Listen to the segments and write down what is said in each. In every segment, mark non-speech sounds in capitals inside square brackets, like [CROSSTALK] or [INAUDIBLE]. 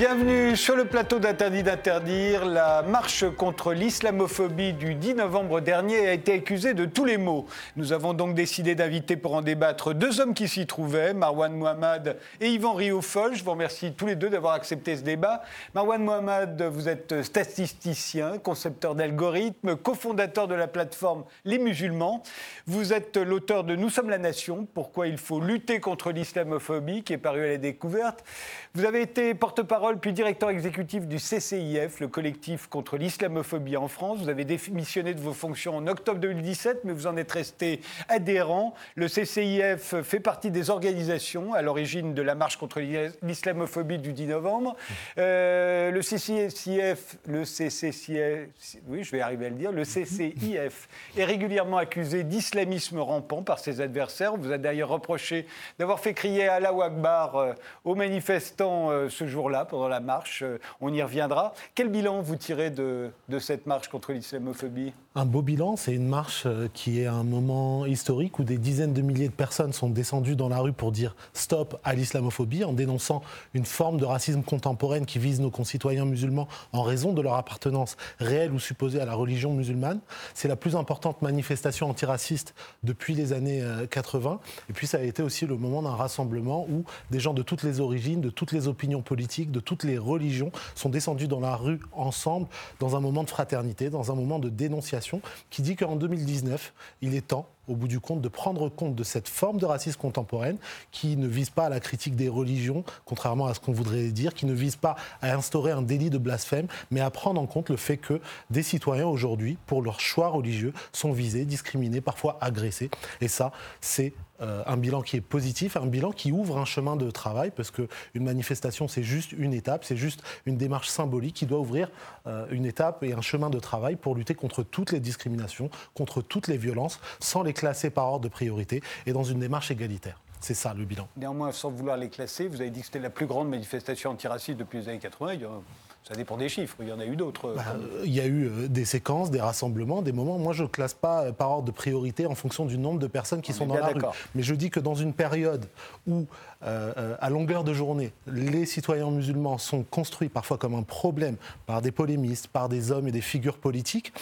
Bienvenue sur le plateau d'Interdit d'interdire. La marche contre l'islamophobie du 10 novembre dernier a été accusée de tous les maux. Nous avons donc décidé d'inviter pour en débattre deux hommes qui s'y trouvaient, Marwan Mohamed et Yvan Riofol. Je vous remercie tous les deux d'avoir accepté ce débat. Marwan Mohamed, vous êtes statisticien, concepteur d'algorithmes, cofondateur de la plateforme Les Musulmans. Vous êtes l'auteur de Nous sommes la nation, pourquoi il faut lutter contre l'islamophobie, qui est paru à la découverte. Vous avez été porte-parole puis directeur exécutif du CCIF, le collectif contre l'islamophobie en France. Vous avez démissionné de vos fonctions en octobre 2017, mais vous en êtes resté adhérent. Le CCIF fait partie des organisations à l'origine de la marche contre l'islamophobie du 10 novembre. Euh, le CCIF, le CCIF, oui, je vais arriver à le dire, le CCIF est régulièrement accusé d'islamisme rampant par ses adversaires. On vous a d'ailleurs reproché d'avoir fait crier Allahu Akbar euh, aux manifestants euh, ce jour-là, la marche. Euh, on y reviendra. Quel bilan vous tirez de, cette marche contre l'islamophobie? Un beau bilan, c'est une marche euh, qui est un moment historique où des dizaines de milliers de personnes sont descendues dans la rue pour dire stop à l'islamophobie en dénonçant une forme de racisme contemporaine qui vise nos concitoyens musulmans en raison de leur appartenance réelle ou supposée à la religion musulmane. C'est la plus importante manifestation antiraciste depuis les années 80. Et puis ça a été aussi le moment d'un rassemblement où des gens de toutes les origines, de toutes les opinions politiques, de les religions sont descendues dans la rue ensemble dans un moment de fraternité, dans un moment de dénonciation qui dit qu'en 2019, il est temps au bout du compte, de prendre compte de cette forme de racisme contemporaine qui ne vise pas à la critique des religions, contrairement à ce qu'on voudrait dire, qui ne vise pas à instaurer un délit de blasphème, mais à prendre en compte le fait que des citoyens aujourd'hui, pour leur choix religieux, sont visés, discriminés, parfois agressés. Et ça, c'est euh, un bilan qui est positif, un bilan qui ouvre un chemin de travail, parce qu'une manifestation, c'est juste une étape, c'est juste une démarche symbolique qui doit ouvrir euh, une étape et un chemin de travail pour lutter contre toutes les discriminations, contre toutes les violences, sans les classer par ordre de priorité et dans une démarche égalitaire. C'est ça le bilan. Néanmoins, sans vouloir les classer, vous avez dit que c'était la plus grande manifestation antiraciste depuis les années 80. Ça dépend des chiffres, il y en a eu d'autres. Bah, il y a eu euh, des séquences, des rassemblements, des moments. Moi, je ne classe pas euh, par ordre de priorité en fonction du nombre de personnes qui sont dans la rue. Mais je dis que dans une période où, euh, à longueur de journée, les citoyens musulmans sont construits parfois comme un problème par des polémistes, par des hommes et des figures politiques,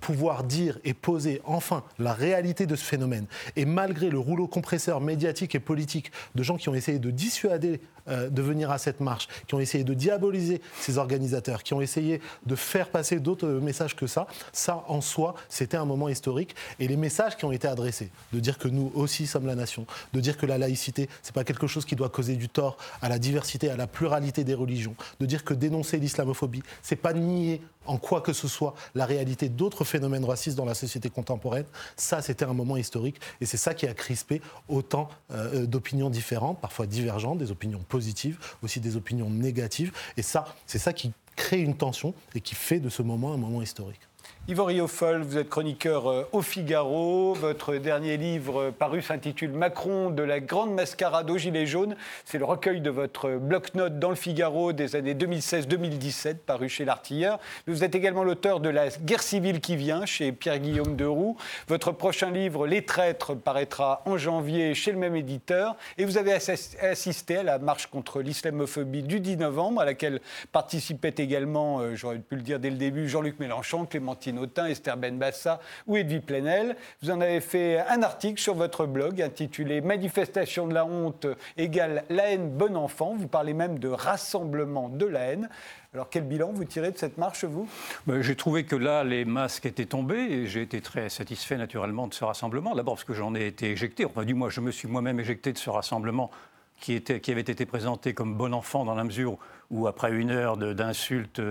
pouvoir dire et poser enfin la réalité de ce phénomène, et malgré le rouleau compresseur médiatique et politique de gens qui ont essayé de dissuader de venir à cette marche, qui ont essayé de diaboliser ces organisations, qui ont essayé de faire passer d'autres messages que ça, ça en soi, c'était un moment historique. Et les messages qui ont été adressés, de dire que nous aussi sommes la nation, de dire que la laïcité, c'est pas quelque chose qui doit causer du tort à la diversité, à la pluralité des religions, de dire que dénoncer l'islamophobie, c'est pas nier en quoi que ce soit la réalité d'autres phénomènes racistes dans la société contemporaine, ça c'était un moment historique et c'est ça qui a crispé autant euh, d'opinions différentes, parfois divergentes, des opinions positives, aussi des opinions négatives. Et ça, c'est ça qui crée une tension et qui fait de ce moment un moment historique. Yvan Riofol, vous êtes chroniqueur euh, au Figaro. Votre dernier livre euh, paru s'intitule Macron de la grande mascarade aux Gilets jaunes. C'est le recueil de votre bloc-notes dans le Figaro des années 2016-2017, paru chez l'Artilleur. Vous êtes également l'auteur de La guerre civile qui vient chez Pierre-Guillaume Deroux. Votre prochain livre, Les traîtres, paraîtra en janvier chez le même éditeur. Et vous avez assisté à la marche contre l'islamophobie du 10 novembre, à laquelle participaient également, euh, j'aurais pu le dire dès le début, Jean-Luc Mélenchon, Clémentine Autain, Esther Benbassa ou Edwy Plenel. Vous en avez fait un article sur votre blog intitulé Manifestation de la honte égale la haine bon enfant. Vous parlez même de rassemblement de la haine. Alors quel bilan vous tirez de cette marche, vous? Ben, J'ai trouvé que là, les masques étaient tombés et j'ai été très satisfait naturellement de ce rassemblement. D'abord parce que j'en ai été éjecté, enfin du moins je me suis moi-même éjecté de ce rassemblement qui, était, qui avait été présenté comme bon enfant dans la mesure où après une heure d'insultes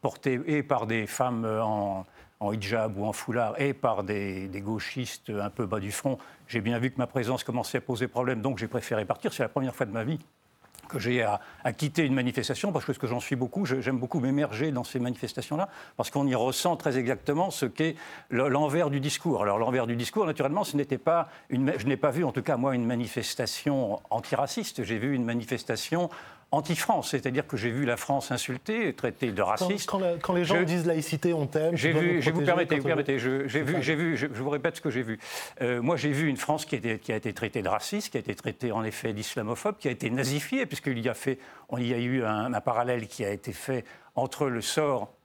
portées et par des femmes en, en hijab ou en foulard et par des, gauchistes un peu bas du front, j'ai bien vu que ma présence commençait à poser problème, donc j'ai préféré partir. C'est la première fois de ma vie que j'ai à, quitter une manifestation, parce que, j'en suis beaucoup, j'aime beaucoup m'émerger dans ces manifestations-là, parce qu'on y ressent très exactement ce qu'est l'envers du discours. Alors l'envers du discours, naturellement, ce n'était pas une, je n'ai pas vu, en tout cas moi, une manifestation antiraciste. J'ai vu une manifestation anti-France, c'est-à-dire que j'ai vu la France insultée, traitée de raciste. Quand, quand, les gens disent laïcité, on t'aime. J'ai vu, je vous permettez, vous permettez, j'ai vu, j'ai vu, je, vous répète ce que j'ai vu. Euh, moi, j'ai vu une France qui, était, qui, a été traitée de raciste, qui a été traitée en effet d'islamophobe, qui a été nazifiée, puisqu'il y a fait, il y a eu un, un parallèle qui a été fait entre le sort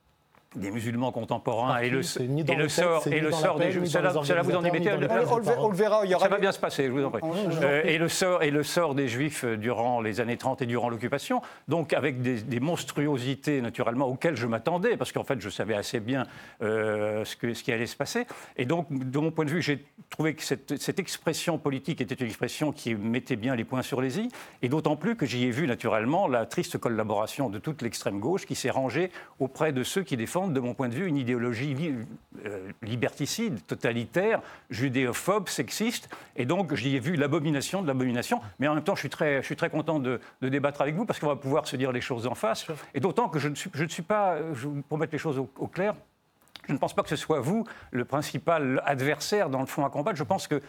des musulmans contemporains et le, et le sort et le sort des cela, cela vous en mettez on, le verra il y aura ça va bien se passer je vous en prie. Euh, et le sort et le sort des juifs durant les années 30 et durant l'occupation donc avec des, des, monstruosités naturellement auxquelles je m'attendais parce qu'en fait je savais assez bien euh, ce, que, ce qui allait se passer. Et donc de mon point de vue j'ai trouvé que cette, cette, expression politique était une expression qui mettait bien les points sur les i et d'autant plus que j'y ai vu naturellement la triste collaboration de toute l'extrême gauche qui s'est rangée auprès de ceux qui défendent de mon point de vue, une idéologie euh, liberticide, totalitaire, judéophobe, sexiste. Et donc, j'y ai vu l'abomination de l'abomination. Mais en même temps, je suis très, je suis très content de, débattre avec vous parce qu'on va pouvoir se dire les choses en face. Et d'autant que je ne suis, je ne suis pas, pour mettre les choses au clair, je ne pense pas que ce soit vous le principal adversaire dans le fond à combattre. Je pense que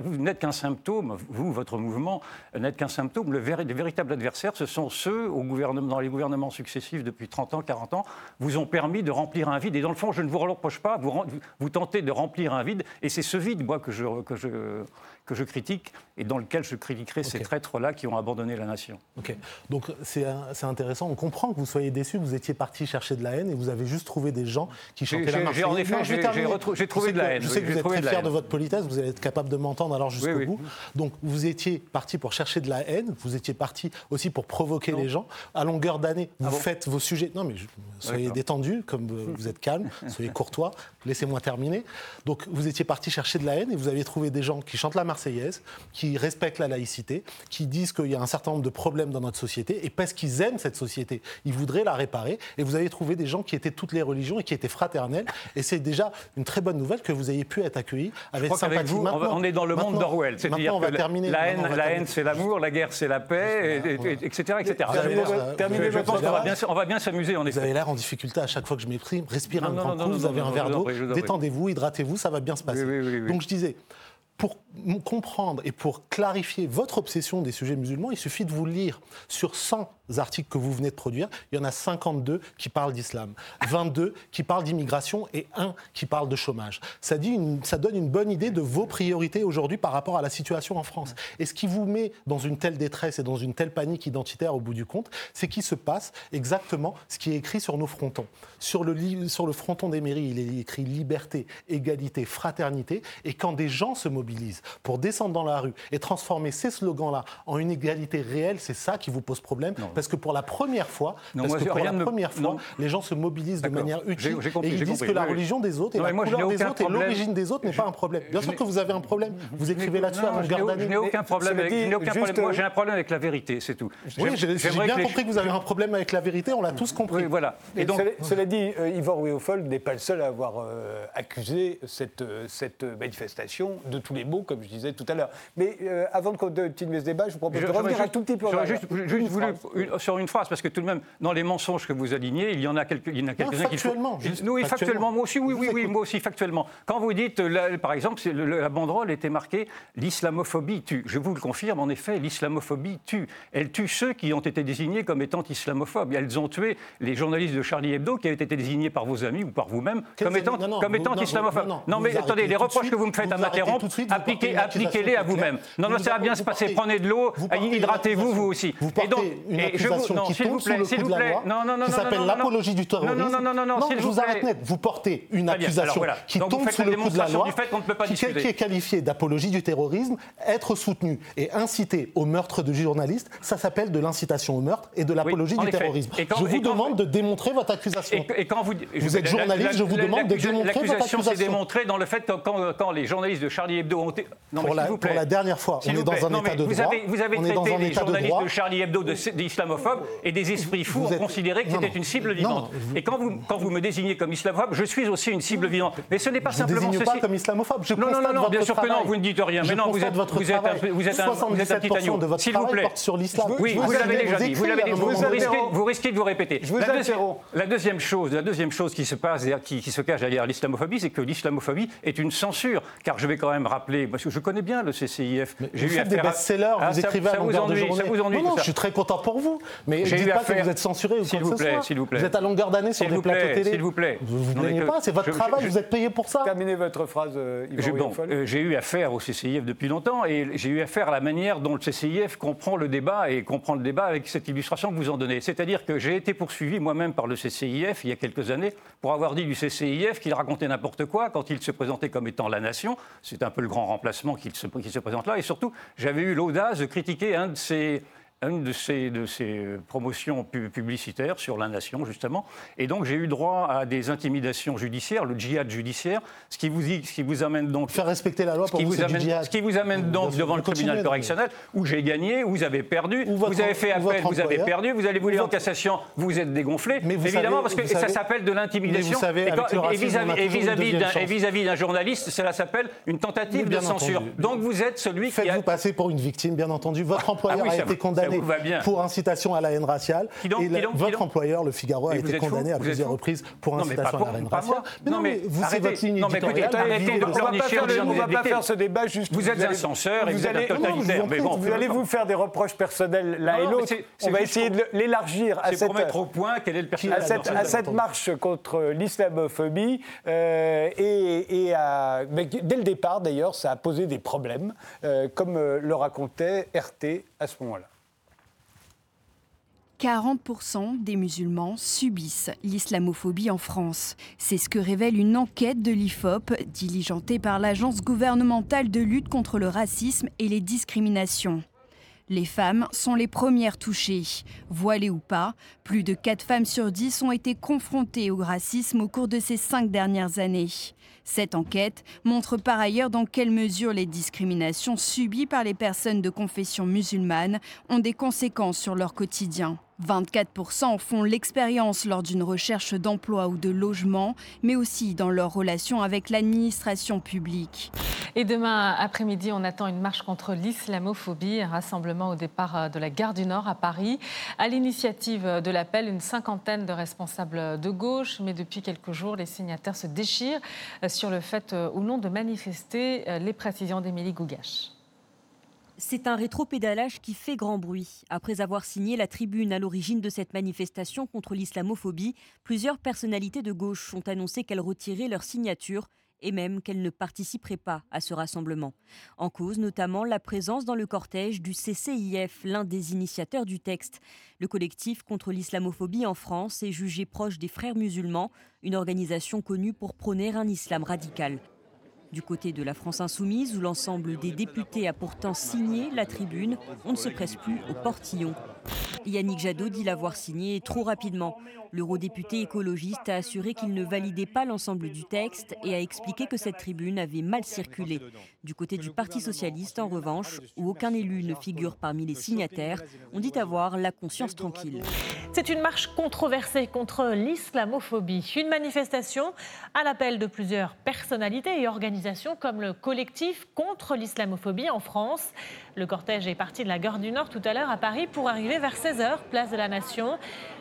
vous n'êtes qu'un symptôme, vous, votre mouvement, n'êtes qu'un symptôme. Le les véritables adversaires, ce sont ceux au gouvernement, dans les gouvernements successifs depuis 30 ans, 40 ans, vous ont permis de remplir un vide. Et dans le fond, je ne vous reproche pas, vous, vous tentez de remplir un vide. Et c'est ce vide, moi, que je, que je, que je critique et dans lequel je critiquerai ces traîtres-là qui ont abandonné la nation. Ok. Donc c'est intéressant. On comprend que vous soyez déçu. Vous étiez parti chercher de la haine et vous avez juste trouvé des gens qui chantaient la Marseillaise. En effet, j'ai trouvé de la haine. Je sais que vous êtes très fier de votre politesse. Vous allez être capable de m'entendre alors jusqu'au bout. Donc vous étiez parti pour chercher de la haine. Vous étiez parti aussi pour provoquer les gens. À longueur d'année, vous ah faites vos sujets. Non mais soyez détendu, comme vous êtes calme, [LAUGHS] soyez courtois. Laissez-moi terminer. Donc vous étiez parti chercher de la haine et vous aviez trouvé des gens qui chantent la Marseillaise qui respectent la laïcité, qui disent qu'il y a un certain nombre de problèmes dans notre société, et parce qu'ils aiment cette société, ils voudraient la réparer. Et vous avez trouvé des gens qui étaient toutes les religions et qui étaient fraternels. Et c'est déjà une très bonne nouvelle que vous ayez pu être accueillis avec sympathie. Vous, on est dans le monde d'Orwell. C'est-à-dire que terminer, la haine, la haine c'est l'amour, la guerre, c'est la paix, etc. etc. Je pense qu'on va bien, on va bien s'amuser Vous avez l'air en difficulté à chaque fois que je m'exprime. Respirez un grand coup, vous avez un verre d'eau, détendez-vous, hydratez-vous, ça va bien se passer. Donc je disais, pour comprendre et pour clarifier votre obsession des sujets musulmans, il suffit de vous lire sur 100 articles que vous venez de produire, il y en a 52 qui parlent d'islam, 22 qui parlent d'immigration et un qui parle de chômage. Ça, donne une bonne idée de vos priorités aujourd'hui par rapport à la situation en France. Et ce qui vous met dans une telle détresse et dans une telle panique identitaire au bout du compte, c'est qu'il se passe exactement ce qui est écrit sur nos frontons. Sur le fronton des mairies, il est écrit liberté, égalité, fraternité. Et quand des gens se mobilisent pour descendre dans la rue et transformer ces slogans-là en une égalité réelle, c'est ça qui vous pose problème parce que pour la première fois, parce que pour la première fois, les gens se mobilisent de manière utile et ils disent que la religion des autres et la couleur des autres et l'origine des autres n'est pas un problème. Bien sûr que vous avez un problème. Vous écrivez là-dessus à. Je n'ai aucun problème avec. Moi, j'ai un problème avec la vérité, c'est tout. Oui, j'ai bien compris que vous avez un problème avec la vérité. On l'a tous compris. Voilà. Et donc, cela dit, euh, Yvon Wéofol n'est pas le seul à avoir euh, accusé cette euh, cette manifestation de tous les mots, comme je disais tout à l'heure. Mais avant de continuer ce débat, je vous propose de revenir un tout petit peu. Juste voulu sur une phrase, parce que tout de même, dans les mensonges que vous alignez, il y en a quelques, il y en a quelques-uns qui factuellement, oui, factuellement, moi aussi, oui, oui, oui, moi aussi, factuellement. Quand vous dites, par exemple, la banderole était marquée l'islamophobie tue. Je vous le confirme, en effet, l'islamophobie tue. Elle tue ceux qui ont été désignés comme étant islamophobes. Elles ont tué les journalistes de Charlie Hebdo qui avaient été désignés par vos amis ou par vous-même comme étant, comme étant islamophobes. Non, mais attendez, les reproches que vous me faites à m'interrompre, appliquez-les à vous-même. Non, non, ça va bien se passer. Prenez de l'eau, hydratez-vous vous aussi. Et donc, non, qui tombe sous le coup de la loi, non, non, non, qui s'appelle l'apologie du terrorisme. Non, non, non, non, non, je vous arrête net. Vous portez une accusation qui tombe sous le coup de la loi, qui est qualifiée d'apologie du terrorisme, être soutenu et inciter au meurtre de journalistes, ça s'appelle de l'incitation au meurtre et de l'apologie du terrorisme. Je vous demande de démontrer votre accusation. Et quand vous, vous êtes journaliste, je vous demande de démontrer votre accusation. L'accusation s'est démontrée dans le fait que quand les journalistes de Charlie Hebdo ont été... Pour la dernière fois, on est dans un état de droit. Vous avez traité les journalistes de Charlie Hebdo et des esprits fous ont considéré que c'était une cible vivante. Et quand vous, quand vous me désignez comme islamophobe, je suis aussi une cible vivante. Mais ce n'est pas simplement ceci. Je ne pas comme islamophobe. Je non, non, non, non bien sûr que non, vous ne dites rien. Mais non, vous êtes, votre vous êtes un, vous êtes un, vous êtes un titanium. S'il vous plaît. sur l'islam. Oui, vous l'avez déjà dit. Vous l'avez dit. Vous risquez de vous répéter. La deuxième chose, la deuxième chose qui se passe, qui se cache derrière l'islamophobie, c'est que l'islamophobie est une censure. Car je vais quand même rappeler, parce que je connais bien le CCIF. J'ai eu des best-sellers, ah, vous écrivez à longueur de journée. Ça vous ennuie, non, je suis très content pour vous. Mais dites pas que vous êtes censuré ou quoi vous plaît, S'il vous plaît. Vous êtes à longueur d'année sur des plateaux télé. S'il vous plaît. Vous vous plaignez pas, c'est votre travail, vous êtes payé pour ça. Terminez votre phrase, euh, Yvan euh, J'ai eu affaire au CCIF depuis longtemps et j'ai eu affaire à la manière dont le CCIF comprend le débat et comprend le débat avec cette illustration que vous en donnez. C'est-à-dire que j'ai été poursuivi moi-même par le CCIF il y a quelques années pour avoir dit du CCIF qu'il racontait n'importe quoi quand il se présentait comme étant la nation. C'est un peu le grand remplacement qu'il se, se présente là. Et surtout, j'avais eu l'audace de critiquer un de ces une de ces, de ces promotions publicitaires sur la nation, justement. Et donc, j'ai eu droit à des intimidations judiciaires, le djihad judiciaire, ce qui vous, ce qui vous amène donc. Faire respecter la loi pour vous, amène, djihad. Ce qui vous amène donc devant le tribunal correctionnel, où j'ai gagné, où vous avez perdu, vous avez fait appel, vous avez perdu, vous allez vous aller en cassation, vous êtes dégonflé. Mais Évidemment, parce que ça s'appelle de l'intimidation. Et vis-à-vis d'un journaliste, cela s'appelle une tentative de censure. Donc, vous êtes celui qui. Faites-vous passer pour une victime, bien entendu. Votre ah employeur a été condamné pour incitation à la haine raciale. et votre employeur, le Figaro, a été condamné à plusieurs reprises pour incitation à la haine raciale. Mais non, mais vous, c'est votre ligne éditoriale. On ne va pas faire ce débat juste. Vous êtes un censeur et vous êtes un totalitaire. Vous allez vous faire des reproches personnels l'un et l'autre. On va essayer de l'élargir à cette mettre au point quel est le personnage à cette marche contre l'islamophobie euh, et dès le départ d'ailleurs ça a posé des problèmes euh, comme euh, le racontait RT à ce moment-là. 40% des musulmans subissent l'islamophobie en France. C'est ce que révèle une enquête de l'IFOP diligentée par l'Agence gouvernementale de lutte contre le racisme et les discriminations. Les femmes sont les premières touchées. Voilées ou pas, plus de 4 femmes sur 10 ont été confrontées au racisme au cours de ces 5 dernières années. Cette enquête montre par ailleurs dans quelle mesure les discriminations subies par les personnes de confession musulmane ont des conséquences sur leur quotidien. 24% font l'expérience lors d'une recherche d'emploi ou de logement, mais aussi dans leur relation avec l'administration publique. Et demain après-midi, on attend une marche contre l'islamophobie, un rassemblement au départ euh, de la gare du Nord à Paris. À l'initiative de l'appel, une cinquantaine de responsables de gauche, mais depuis quelques jours, les signataires se déchirent euh, sur le fait euh, ou non de manifester les précisions d'Émilie Gougache. C'est un rétro-pédalage qui fait grand bruit. Après avoir signé la tribune à l'origine de cette manifestation contre l'islamophobie, plusieurs personnalités de gauche ont annoncé qu'elles retiraient leur signature et même qu'elles ne participeraient pas à ce rassemblement. En cause notamment la présence dans le cortège du CCIF, l'un des initiateurs du texte. Le collectif contre l'islamophobie en France est jugé proche des frères musulmans, une organisation connue pour prôner un islam radical. Du côté de la France insoumise, où l'ensemble des députés a pourtant signé la tribune, on ne se presse plus au portillon. Yannick Jadot dit l'avoir signé trop rapidement. L'eurodéputé écologiste a assuré qu'il ne validait pas l'ensemble du texte et a expliqué que cette tribune avait mal circulé. Du côté du Parti socialiste, en revanche, où aucun élu ne figure parmi les signataires, on dit avoir la conscience tranquille. C'est une marche controversée contre l'islamophobie. Une manifestation à l'appel de plusieurs personnalités et organisations comme le collectif contre l'islamophobie en France. Le cortège est parti de la gare du Nord tout à l'heure à Paris pour arriver vers 16h, place de la Nation.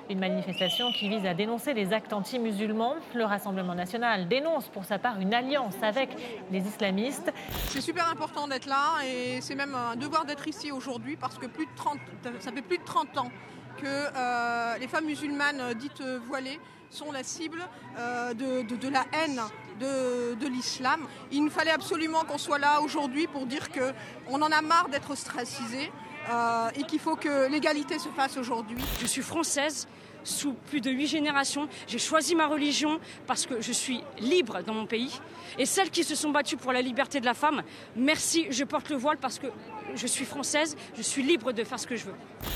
Une manifestation qui vise à dénoncer les actes anti-musulmans. Le Rassemblement national dénonce pour sa part une alliance avec les islamistes. C'est super important d'être là et c'est même un devoir d'être ici aujourd'hui parce que plus de 30, ça fait plus de 30 ans que euh, les femmes musulmanes dites voilées sont la cible euh, de, la haine de, l'islam. Il nous fallait absolument qu'on soit là aujourd'hui pour dire qu'on en a marre d'être ostracisés euh, et qu'il faut que l'égalité se fasse aujourd'hui. Je suis française sous plus de huit générations. J'ai choisi ma religion parce que je suis libre dans mon pays. Et celles qui se sont battues pour la liberté de la femme, merci, je porte le voile parce que je suis française, je suis libre de faire ce que je veux.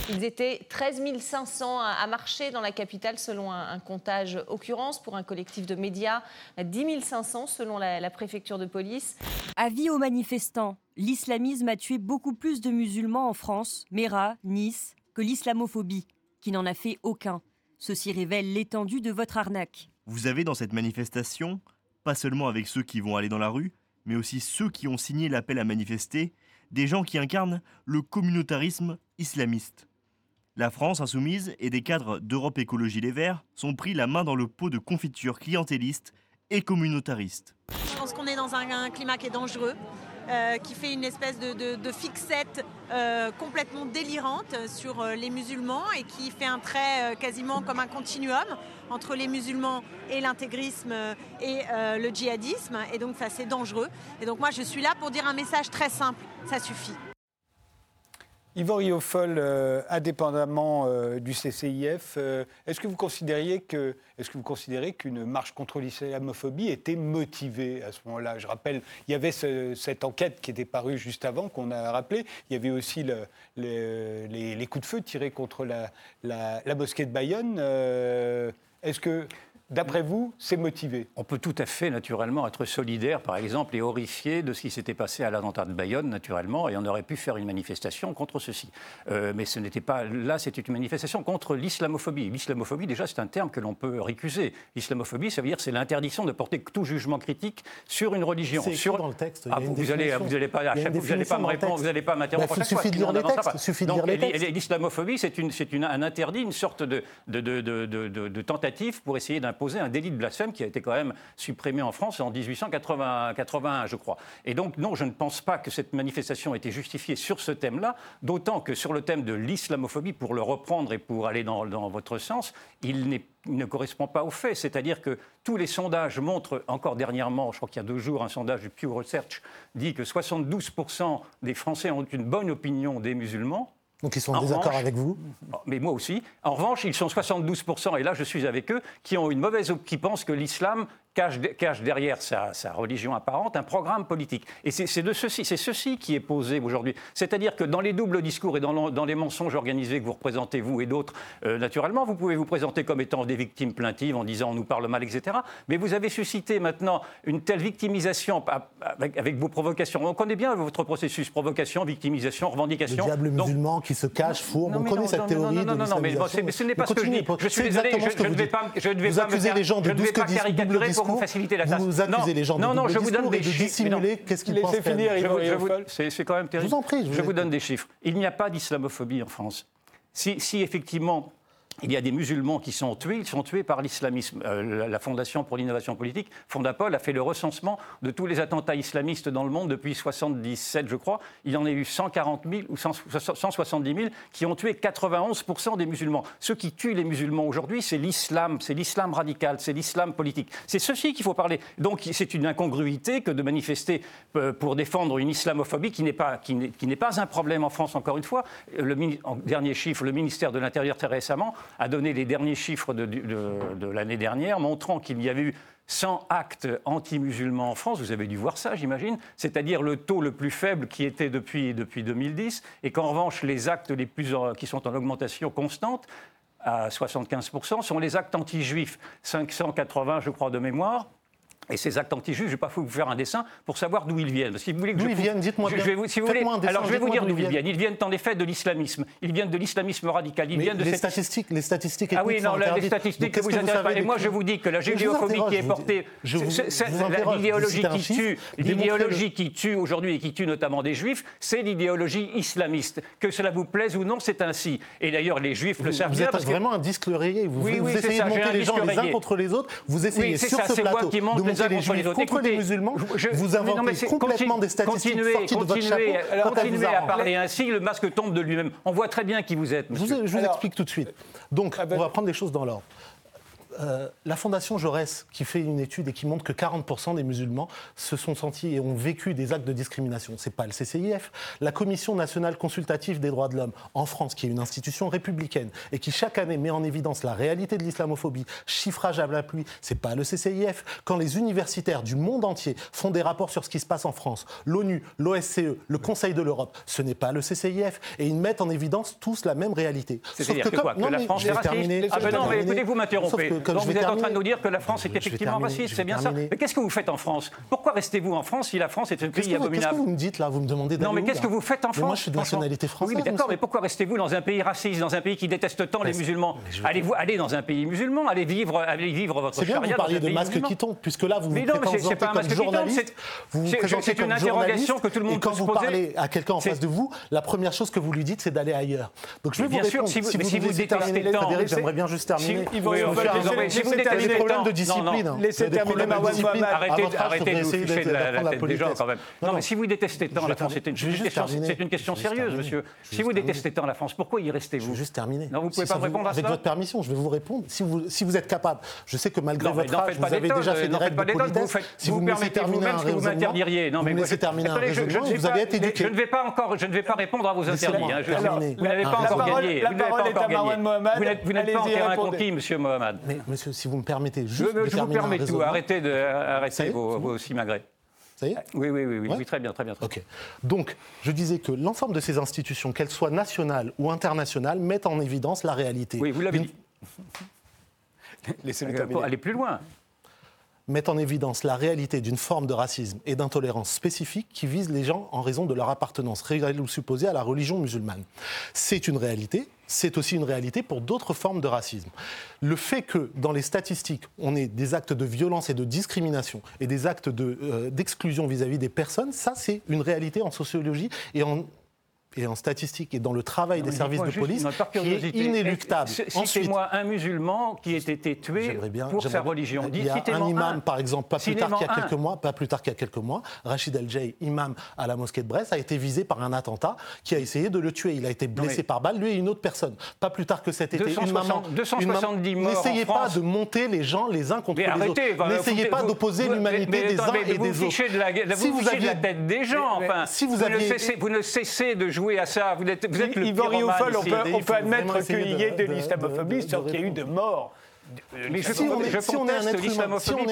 Ils étaient 13 500 à marcher dans la capitale selon un, comptage occurrence pour un collectif de médias, 10 500 selon la, la préfecture de police. Avis aux manifestants, l'islamisme a tué beaucoup plus de musulmans en France, Mera, Nice, que l'islamophobie, qui n'en a fait aucun. Ceci révèle l'étendue de votre arnaque. Vous avez dans cette manifestation, pas seulement avec ceux qui vont aller dans la rue, mais aussi ceux qui ont signé l'appel à manifester, des gens qui incarnent le communautarisme islamiste. La France insoumise et des cadres d'Europe Écologie Les Verts sont pris la main dans le pot de confiture clientéliste et communautariste. Je pense qu'on est dans un, climat qui est dangereux. euh, qui fait une espèce de, fixette euh, complètement délirante sur les musulmans et qui fait un trait quasiment comme un continuum entre les musulmans et l'intégrisme et le djihadisme. Et donc, c'est dangereux. Et donc, moi, je suis là pour dire un message très simple. Ça suffit. Yvan Riofol, euh, indépendamment euh, du CCIF, euh, est-ce que vous considériez que, est-ce que vous considérez qu'une marche contre l'islamophobie était motivée à ce moment-là? Je rappelle, il y avait cette enquête qui était parue juste avant, qu'on a rappelé. Il y avait aussi les, coups de feu tirés contre la, la mosquée de Bayonne. est-ce que D'après vous, c'est motivé On peut tout à fait, naturellement, être solidaire, par exemple, et horrifié de ce qui s'était passé à l'attentat de Bayonne, naturellement, et on aurait pu faire une manifestation contre ceci. Euh, mais ce n'était pas. Là, c'était une manifestation contre l'islamophobie. L'islamophobie, déjà, c'est un terme que l'on peut récuser. L'islamophobie, ça veut dire c'est l'interdiction de porter tout jugement critique sur une religion. C'est sur... dans le texte. Ah, vous n'allez vous allez pas, vous pas me répondre, vous n'allez pas m'interrompre. Il suffit de lire les textes. Suffit de lire les textes. L'islamophobie, c'est une, une, un interdit, une sorte de, de, de, de tentative pour essayer un délit de blasphème qui a été quand même supprimé en France en 1881, je crois. Et donc, non, je ne pense pas que cette manifestation ait été justifiée sur ce thème-là, d'autant que sur le thème de l'islamophobie, pour le reprendre et pour aller dans, votre sens, il ne correspond pas aux faits. C'est-à-dire que tous les sondages montrent, encore dernièrement, je crois qu'il y a deux jours, un sondage du Pew Research dit que 72% des Français ont une bonne opinion des musulmans. Donc ils sont en, désaccord avec vous Mais moi aussi. En revanche, ils sont 72%, et là je suis avec eux, qui ont une mauvaise, qui pensent que l'islam cache, derrière sa, religion apparente un programme politique. Et c'est de ceci, c'est ceci qui est posé aujourd'hui. C'est-à-dire que dans les doubles discours et dans, dans, les mensonges organisés que vous représentez, vous et d'autres, euh, naturellement, vous pouvez vous présenter comme étant des victimes plaintives en disant on nous parle mal, etc. Mais vous avez suscité maintenant une telle victimisation avec, vos provocations. On connaît bien votre processus provocation, victimisation, revendication. Le diable musulman qui se cache, fourbe. On connaît cette théorie. Non, non, non, mais, ce n'est pas ce que je dis. Je suis désolé, je, ne vais pas, je ne vais pas, les gens de pas pour vous faciliter la tâche. Vous accusez les gens de non, non, je vous donne des chiffres. Qu'est-ce qu'ils pensent finir, C'est quand même terrible. Je vous en prie. Je vous donne des chiffres. Il n'y a pas d'islamophobie en France. Si effectivement il y a des musulmans qui sont tués, ils sont tués par l'islamisme. Euh, la Fondation pour l'innovation politique, Fondapol, a fait le recensement de tous les attentats islamistes dans le monde depuis 1977, je crois. Il y en a eu 140 000 ou 170 000 qui ont tué 91 des musulmans. Ce qui tue les musulmans aujourd'hui, c'est l'islam, c'est l'islam radical, c'est l'islam politique. C'est ceci qu'il faut parler. Donc c'est une incongruité que de manifester euh, pour défendre une islamophobie qui n'est pas, un problème en France, encore une fois. Le dernier chiffre, le ministère de l'Intérieur très récemment a donné les derniers chiffres de, l'année dernière, montrant qu'il y avait eu 100 actes anti-musulmans en France. Vous avez dû voir ça, j'imagine. C'est-à-dire le taux le plus faible qui était depuis, depuis 2010, et qu'en revanche, les actes les plus, qui sont en augmentation constante, à 75%, sont les actes anti-juifs. 580, je crois, de mémoire. Et ces actes anti-juifs, je ne vais pas vous faire un dessin pour savoir d'où ils viennent. Si vous voulez d'où ils viennent Dites-moi bien. Je vais si vous voulez, alors je vais vous dire d'où ils viennent. Ils viennent en effet de l'islamisme. Ils viennent de l'islamisme radical. Ils Mais viennent de les statistiques, les statistiques. Ah oui, non, les statistiques que vous intéressent pas. Et moi, je vous dis que la géophobie qui est portée, l'idéologie qui tue, l'idéologie qui tue aujourd'hui et qui tue notamment des juifs, c'est l'idéologie islamiste. Que cela vous plaise ou non, c'est ainsi. Et d'ailleurs, les juifs le savent bien. Vous êtes vraiment un disque rayé. Vous essayez de monter les gens les uns contre les autres. Vous essayez sur ce plateau monter les juifs contre les musulmans, vous inventez complètement des statistiques continuez, sorties de votre chapeau. Continuez à parler ainsi, le masque tombe de lui-même. On voit très bien qui vous êtes. Je vous, explique tout de suite. Donc, ah ben on va prendre les choses dans l'ordre. Euh, la Fondation Jaurès, qui fait une étude et qui montre que 40% des musulmans se sont sentis et ont vécu des actes de discrimination. Ce n'est pas le CCIF. La Commission nationale consultative des droits de l'homme en France, qui est une institution républicaine et qui chaque année met en évidence la réalité de l'islamophobie, chiffrage à la pluie, ce n'est pas le CCIF. Quand les universitaires du monde entier font des rapports sur ce qui se passe en France, l'ONU, l'OSCE, le Conseil de l'Europe, ce n'est pas le CCIF. Et ils mettent en évidence tous la même réalité. C'est-à-dire que, quoi, que la France est raciste Ah ben non, mais écoutez, vous m'interrompez. Donc vous êtes en train de nous dire que la France est effectivement raciste, c'est bien ça. Mais qu'est-ce que vous faites en France? Pourquoi restez-vous en France si la France est un pays abominable Qu'est-ce que vous me dites là? Vous me demandez Non, mais qu'est-ce que vous faites en France Moi, je suis de nationalité française. Oui, d'accord, mais pourquoi restez-vous dans un pays raciste, dans un pays qui déteste tant les musulmans Allez-vous aller dans un pays musulman, allez vivre, allez vivre votre charia C'est bien vous parliez de masque qui tombe, puisque là vous vous présentez comme journaliste. Vous vous présentez comme interrogation que tout le monde Et quand vous parlez à quelqu'un en face de vous, la première chose que vous lui dites, c'est d'aller ailleurs. Donc je vais vous répondre. Si vous détestez Frédéric, j'aimerais bien juste terminer non, mais si vous détestez des problèmes de discipline. Laissez terminer Marwan Mohamed. Arrêtez de toucher la tête des gens quand même. Non, mais si vous détestez tant la France, c'est une question sérieuse, monsieur. Si vous détestez tant la France, pourquoi y restez-vous? Juste terminer. Non, vous pouvez pas répondre à ça. Avec votre permission, je vais vous répondre. Si vous êtes capable, je sais que malgré votre âge, vous avez déjà fait des règles de politesse. Si vous me laissez terminer un vous me laissez terminer un raisonnement, vous allez. Je ne vais pas encore, je ne vais pas répondre à vos interdits. Vous n'avez pas encore gagné. La parole est à Marwan Mohamed. Vous n'êtes pas en terrain conquis, monsieur Mohamed. Mais Monsieur, si vous me permettez, juste. Je, je vous permets tout. Arrêtez, de, arrêtez euh, vos, vos simagrées. Ça y est oui, oui, oui, oui, très bien, très bien. Très Donc, je disais que l'ensemble de ces institutions, qu'elles soient nationales ou internationales, mettent en évidence la réalité. Oui, vous l'avez dit. [LAUGHS] Laissez-le. Euh, aller plus loin mettent en évidence la réalité d'une forme de racisme et d'intolérance spécifique qui vise les gens en raison de leur appartenance réelle ou supposée à la religion musulmane. C'est une réalité c'est aussi une réalité pour d'autres formes de racisme. Le fait que dans les statistiques, on ait des actes de violence et de discrimination et des actes euh, d'exclusion vis-à-vis des personnes, ça c'est une réalité en sociologie et en et en statistique et dans le travail des services de police qui est inéluctable. Citez-moi un musulman qui ait été tué pour sa religion. Il y a un imam, par exemple, pas plus, tard qu'il y a quelques mois, Rachid El-Jay, imam à la mosquée de Brest, a été visé par un attentat qui a essayé de le tuer. Il a été blessé par balle, lui et une autre personne. Pas plus tard que cet été, 260, une maman... 270 morts N'essayez pas de monter les gens les uns contre mais les arrêtez, autres. N'essayez pas d'opposer l'humanité des uns et des autres. Vous vous fichez de la tête des gens. Vous ne cessez de jouer à ça. Vous êtes, vous êtes le Yvan Rioufol, on peut, on peut admettre qu'il y ait de, de l'islamophobie, sauf qu'il y a eu de morts. Mais si on est, un être humain, si on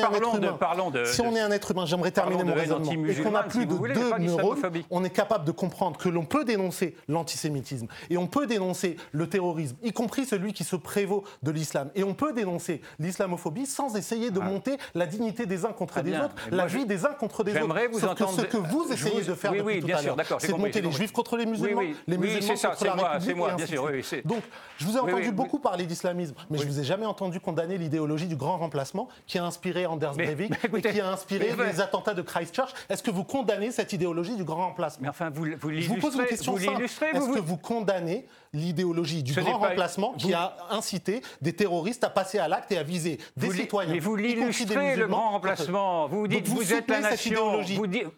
est un être humain, j'aimerais terminer mon raisonnement, et qu'on a plus de deux neurones, on est capable de comprendre que l'on peut dénoncer l'antisémitisme. Et on peut dénoncer le terrorisme, y compris celui qui se prévaut de l'islam, et on peut dénoncer l'islamophobie sans essayer de monter la dignité des uns contre les autres, la vie des uns contre des autres. Vous Sauf que ce que vous essayez de faire depuis tout à l'heure, c'est de monter les juifs contre les musulmans, les musulmans contre la République. Donc, je vous ai entendu beaucoup parler d'islamisme, mais je vous ai jamais entendu condamner l'idéologie du grand remplacement qui a inspiré Anders Breivik et qui a inspiré les attentats de Christchurch. Est-ce que vous condamnez cette idéologie du grand remplacement? Enfin, vous, vous Je vous pose une question. Est-ce que vous condamnez l'idéologie du grand remplacement qui a incité des terroristes à passer à l'acte et à viser des vous citoyens. Mais vous l'illustrez, le grand remplacement. [LAUGHS] Vous dites vous, êtes la nation.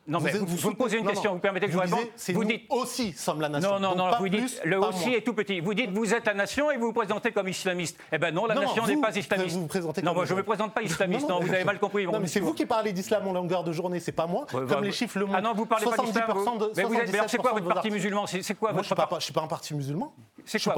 Non, mais vous, me posez une question, non. vous permettez que je vous réponde. Vous dites aussi sommes la nation. Non, non, non, vous dites le aussi est tout petit. Vous dites vous êtes la nation et vous vous présentez comme islamiste. Eh bien non, la nation n'est pas islamiste. Vous présentez non, moi je ne me présente pas [LAUGHS] islamiste, non, hein, vous avez mal compris. Non, mais c'est vous qui parlez d'islam en longueur de journée, c'est pas moi. Comme bah, les chiffres le montrent. Ah non, vous parlez pas d'islam. Mais c'est quoi votre parti musulman? C'est quoi votre Je ne suis pas un parti musulman. C'est quoi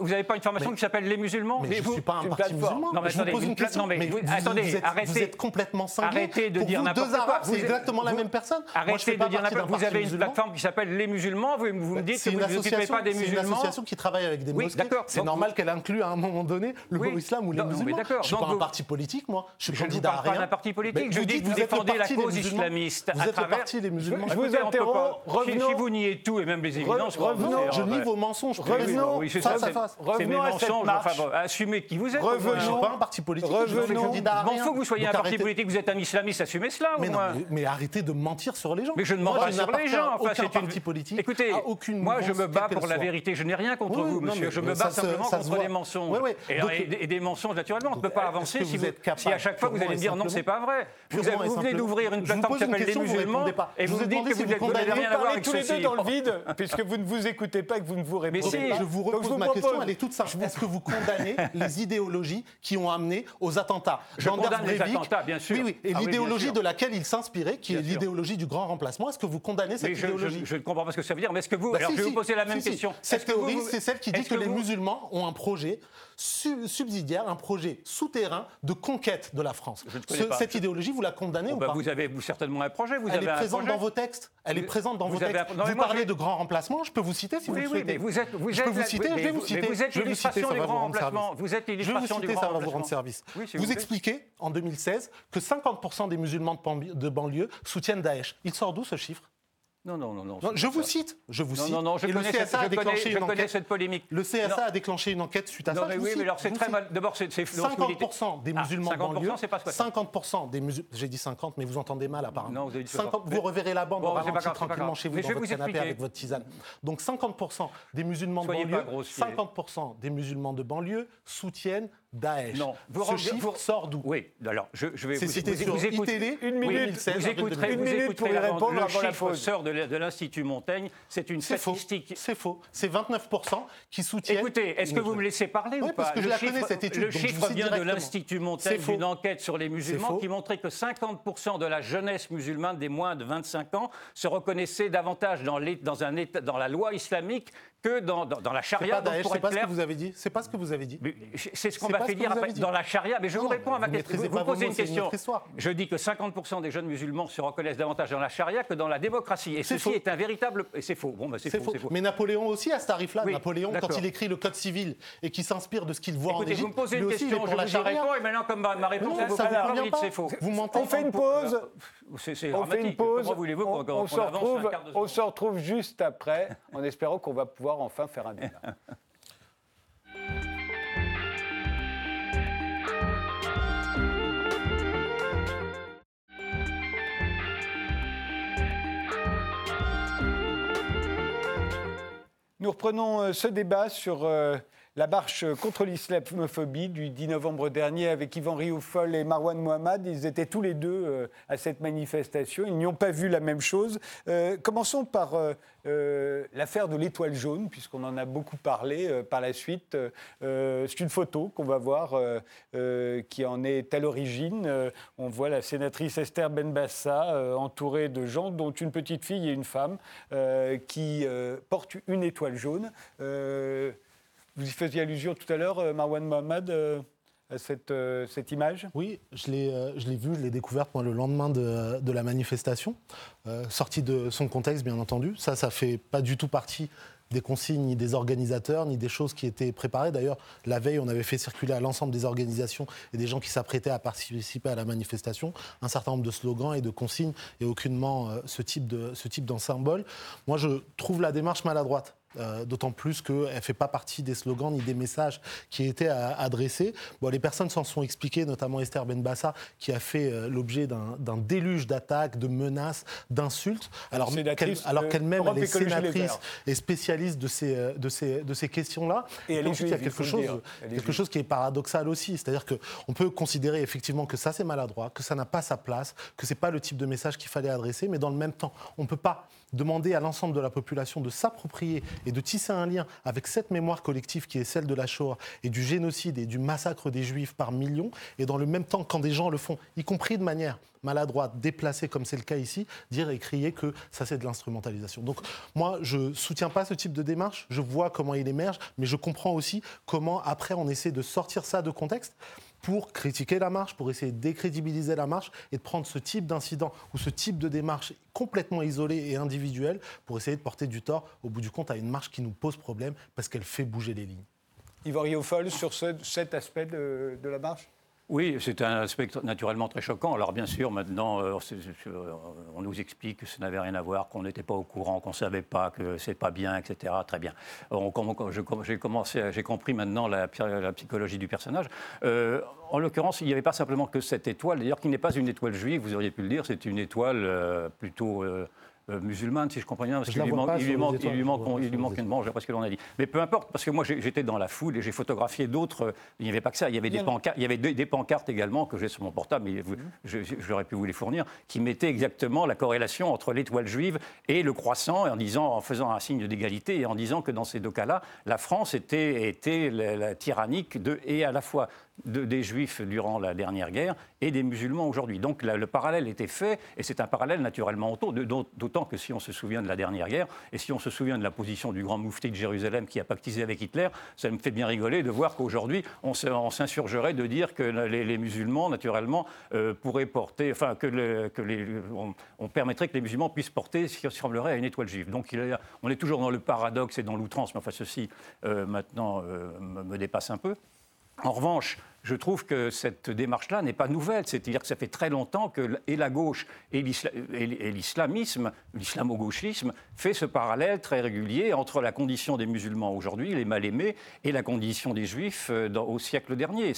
vous n'avez pas, une formation qui s'appelle Les Musulmans vous, Je ne suis pas un parti musulman. Non, mais je vous pose une question. Vous, vous, attendez, vous êtes, arrêtez, vous êtes complètement cinglé. Arrêtez de dire n'importe quoi. deux Arabes, c'est exactement la même personne. Arrêtez de dire n'importe quoi. Vous avez une plateforme qui s'appelle Les Musulmans. Vous, vous me dites que vous ne vous occupez pas des musulmans. C'est une association qui travaille avec des mosquées. C'est normal qu'elle inclue à un moment donné le mot islam ou les musulmans. Je ne suis pas un parti politique, moi. Je suis candidat à rien. Ne suis pas un parti politique. Je dis que vous défendez la cause islamiste. Vous êtes parti des musulmans. Je vous interromps. Si vous niez tout et même les évidences. Revenons, je nie vos mensonges. Revenons oui. Revenons à cette assumez qui vous êtes. Revenons. Pas un parti politique. Revenons. Il faut que vous soyez un parti politique. Vous êtes un islamiste. Assumez cela. Mais, non, mais, arrêtez de mentir sur les gens. Mais je ne mens pas sur les gens. Enfin, c'est une parti politique. Écoutez, aucune moi je me bats pour la vérité. Je n'ai rien contre vous, monsieur. Je me bats simplement contre les mensonges et des mensonges naturellement. On ne peut pas avancer si à chaque fois vous allez dire non, c'est pas vrai. Vous venez d'ouvrir une plateforme qui s'appelle les musulmans et vous dites que vous n'avez rien à voir avec tous les deux dans le vide puisque vous ne vous écoutez pas et que vous ne vous répondez je vous repose ma question, elle est toute simple. Est-ce que vous condamnez [LAUGHS] les idéologies qui ont amené aux attentats Je Anders condamne les attentats, bien sûr. Oui, oui, et ah l'idéologie de laquelle il s'inspirait, qui est l'idéologie du grand remplacement, est-ce que vous condamnez cette je, idéologie je, ne comprends pas ce que ça veut dire, mais est-ce que vous... Bah, je vais vous poser la même question. Cette -ce théorie, c'est celle qui dit que, les musulmans ont un projet subsidiaire, un projet souterrain de conquête de la France. Est-ce pas. Cette idéologie, vous la condamnez oh, ou bah, pas Vous avez certainement un projet. Vous Elle est présente dans vos textes elle est présente dans vous vos avez textes. non, vous parlez je- de grand remplacement. Je peux vous citer si Oui, vous le oui, souhaitez. mais vous êtes. Vous je peux vous citer. je vais vous citer. vous êtes l'illustration du grand remplacement. Vous êtes Je vais vous l'illustration du citer, grand ça va vous rendre service. Vous expliquez en 2016 que 50% des musulmans de banlieue soutiennent Daesh. Il sort d'où ce chiffre? Non, non, non, non. Non, Je vous ça. cite. Je vous Non, cite. non, non, je Et le connais, cette, CSA a connais- déclenché je une connais enquête. cette polémique. Le CSA a déclenché une enquête suite à Non, ça. mais oui, cite, mais alors c'est très cite. mal. D'abord, c'est c'est- lorsque vous dites- 50% des Ah, musulmans de 50%, banlieue, c'est pas ce que- 50% des musulmans, j'ai dit 50, mais vous entendez mal apparemment. Non, vous avez dit 50 50. vous reverrez la bande Bon, ralenti grave, tranquillement chez vous Mais dans votre vous canapé avec votre tisane. Donc 50% des musulmans de banlieue, grossier. 50% des musulmans de banlieue soutiennent Daesh. Non, vous, Ce chiffre sort d'où? Oui, alors je, je vais vous, cité vous, sur vous écoutez, ITD, une minute, 2016, vous écouterez, Une vous minute écouterez pour y répondre le avant chiffre sort de, l'Institut Montaigne, c'est une statistique. C'est faux. C'est 29% qui soutiennent. Écoutez, est-ce que vous me laissez parler Oui, ou pas parce que je Le la chiffre- connais, cette étude, Le chiffre vient de l'Institut Montaigne d'une enquête sur les musulmans qui montrait que 50% de la jeunesse musulmane des moins de 25 ans se reconnaissait davantage dans, les- dans un État- dans la loi islamique que dans, dans- dans la C'est charia. pas Donc, Daesh, pour c'est être pas ce que vous avez dit. C'est pas ce que vous avez dit. C'est ce qu'on m'a pas fait dire vous après dans la charia, mais je vous Non, réponds à ma vous question. Vous pas vos posez une une question. histoire. Je dis que 50% des jeunes musulmans se reconnaissent davantage dans la charia que dans la démocratie. Et ceci faux. est un véritable. Et c'est faux. Bon, bah, c'est faux. faux. c'est faux. Mais Napoléon aussi à ce tarif-là. Oui, Napoléon, quand d'accord. il écrit le Code civil et qu'il s'inspire de ce qu'il voit en Écoutez, Égypte, vous me posez une est question, pour je la vous réponds, et maintenant, comme ma, réponse vous vous pas. c'est faux. Vous mentez. On fait une pause. On fait une pause. Comment voulez-vous qu'on on, se retrouve juste après, en espérant qu'on va pouvoir enfin faire un débat. Nous reprenons euh, ce débat sur euh, la marche contre l'islamophobie du 10 novembre dernier avec Yvan Rioufol et Marwan Mohamed. Ils étaient tous les deux euh, à cette manifestation. Ils n'y ont pas vu la même chose. Euh, commençons par euh, l'affaire de l'étoile jaune, puisqu'on en a beaucoup parlé par la suite. C'est une photo qu'on va voir qui en est à l'origine. On voit la sénatrice Esther Benbassa entourée de gens, dont une petite fille et une femme, qui portent une étoile jaune. Vous y faisiez allusion tout à l'heure, euh, Marwan Mohamed, euh, cette, euh, cette image? Oui, je l'ai je l'ai vu, je l'ai découverte le lendemain de, de la manifestation, sortie de son contexte bien entendu. Ça, ça fait pas du tout partie des consignes ni des organisateurs, ni des choses qui étaient préparées. D'ailleurs, la veille, on avait fait circuler à l'ensemble des organisations et des gens qui s'apprêtaient à participer à la manifestation un certain nombre de slogans et de consignes et aucunement ce type de. Moi, je trouve la démarche maladroite. Euh, D'autant plus qu'elle ne fait pas partie des slogans ni des messages qui étaient adressés. Bon, les personnes s'en sont expliquées, notamment Esther Benbassa, qui a fait euh, l'objet d'un déluge d'attaques, de menaces, d'insultes, alors de qu'elle-même elle est sénatrice et spécialiste de ces, euh, de ces, de ces questions-là. Et ensuite, il y a quelque chose, quelque chose qui est paradoxal aussi. C'est-à-dire qu'on peut considérer effectivement que ça, c'est maladroit, que ça n'a pas sa place, que ce n'est pas le type de message qu'il fallait adresser, mais dans le même temps, on ne peut pas demander à l'ensemble de la population de s'approprier et de tisser un lien avec cette mémoire collective qui est celle de la Shoah et du génocide et du massacre des Juifs par millions, et dans le même temps, quand des gens le font, y compris de manière maladroite, déplacée, comme c'est le cas ici, dire et crier que ça c'est de l'instrumentalisation. Donc moi, je soutiens pas ce type de démarche, je vois comment il émerge, mais je comprends aussi comment après on essaie de sortir ça de contexte pour critiquer la marche, pour essayer de décrédibiliser la marche et de prendre ce type d'incident ou ce type de démarche complètement isolée et individuelle pour essayer de porter du tort, au bout du compte, à une marche qui nous pose problème parce qu'elle fait bouger les lignes. Yvan Rioufol, sur ce- cet aspect de la marche? Oui, c'est un aspect naturellement très choquant. Alors bien sûr, maintenant, euh, euh, on nous explique que ça n'avait rien à voir, qu'on n'était pas au courant, qu'on ne savait pas, que c'est pas bien, etc. Très bien. J'ai commencé, j'ai compris maintenant la, psychologie du personnage. Euh, en l'occurrence, il n'y avait pas simplement que cette étoile, d'ailleurs, qui n'est pas une étoile juive, vous auriez pu le dire, c'est une étoile plutôt. Euh, musulmane, si je comprends bien, parce qu'il lui il lui manque, il lui je manque, il lui une manche, d'après ce que l'on a dit. Mais peu importe, parce que moi j'étais dans la foule et j'ai photographié d'autres. Il n'y avait pas que ça, il y avait des pancartes, il y avait des, des pancartes également que j'ai sur mon portable, mais j'aurais pu vous les fournir, qui mettaient exactement la corrélation entre l'étoile juive et le croissant, en disant, en faisant un signe d'égalité et en disant que dans ces deux cas-là, la France était, était la, la tyrannique de, et à la fois de- des juifs durant la dernière guerre et des musulmans aujourd'hui. Donc le parallèle était fait, et c'est un parallèle naturellement auto, de- d'aut- d'autant que si on se souvient de la dernière guerre, et si on se souvient de la position du grand moufti de Jérusalem qui a pactisé avec Hitler, ça me fait bien rigoler de voir qu'aujourd'hui, on s'insurgerait de dire que les, musulmans, naturellement, euh, pourraient porter, enfin, que, le- que les, on, permettrait que les musulmans puissent porter ce qui ressemblerait à une étoile juive. Donc on est toujours dans le paradoxe et dans l'outrance, mais enfin ceci, euh, maintenant, euh, me dépasse un peu. En revanche, je trouve que cette démarche-là n'est pas nouvelle. C'est-à-dire que ça fait très longtemps que et la gauche et l'islamisme, l'islamo-gauchisme, fait ce parallèle très régulier entre la condition des musulmans aujourd'hui, les mal-aimés, et la condition des juifs euh, au siècle dernier.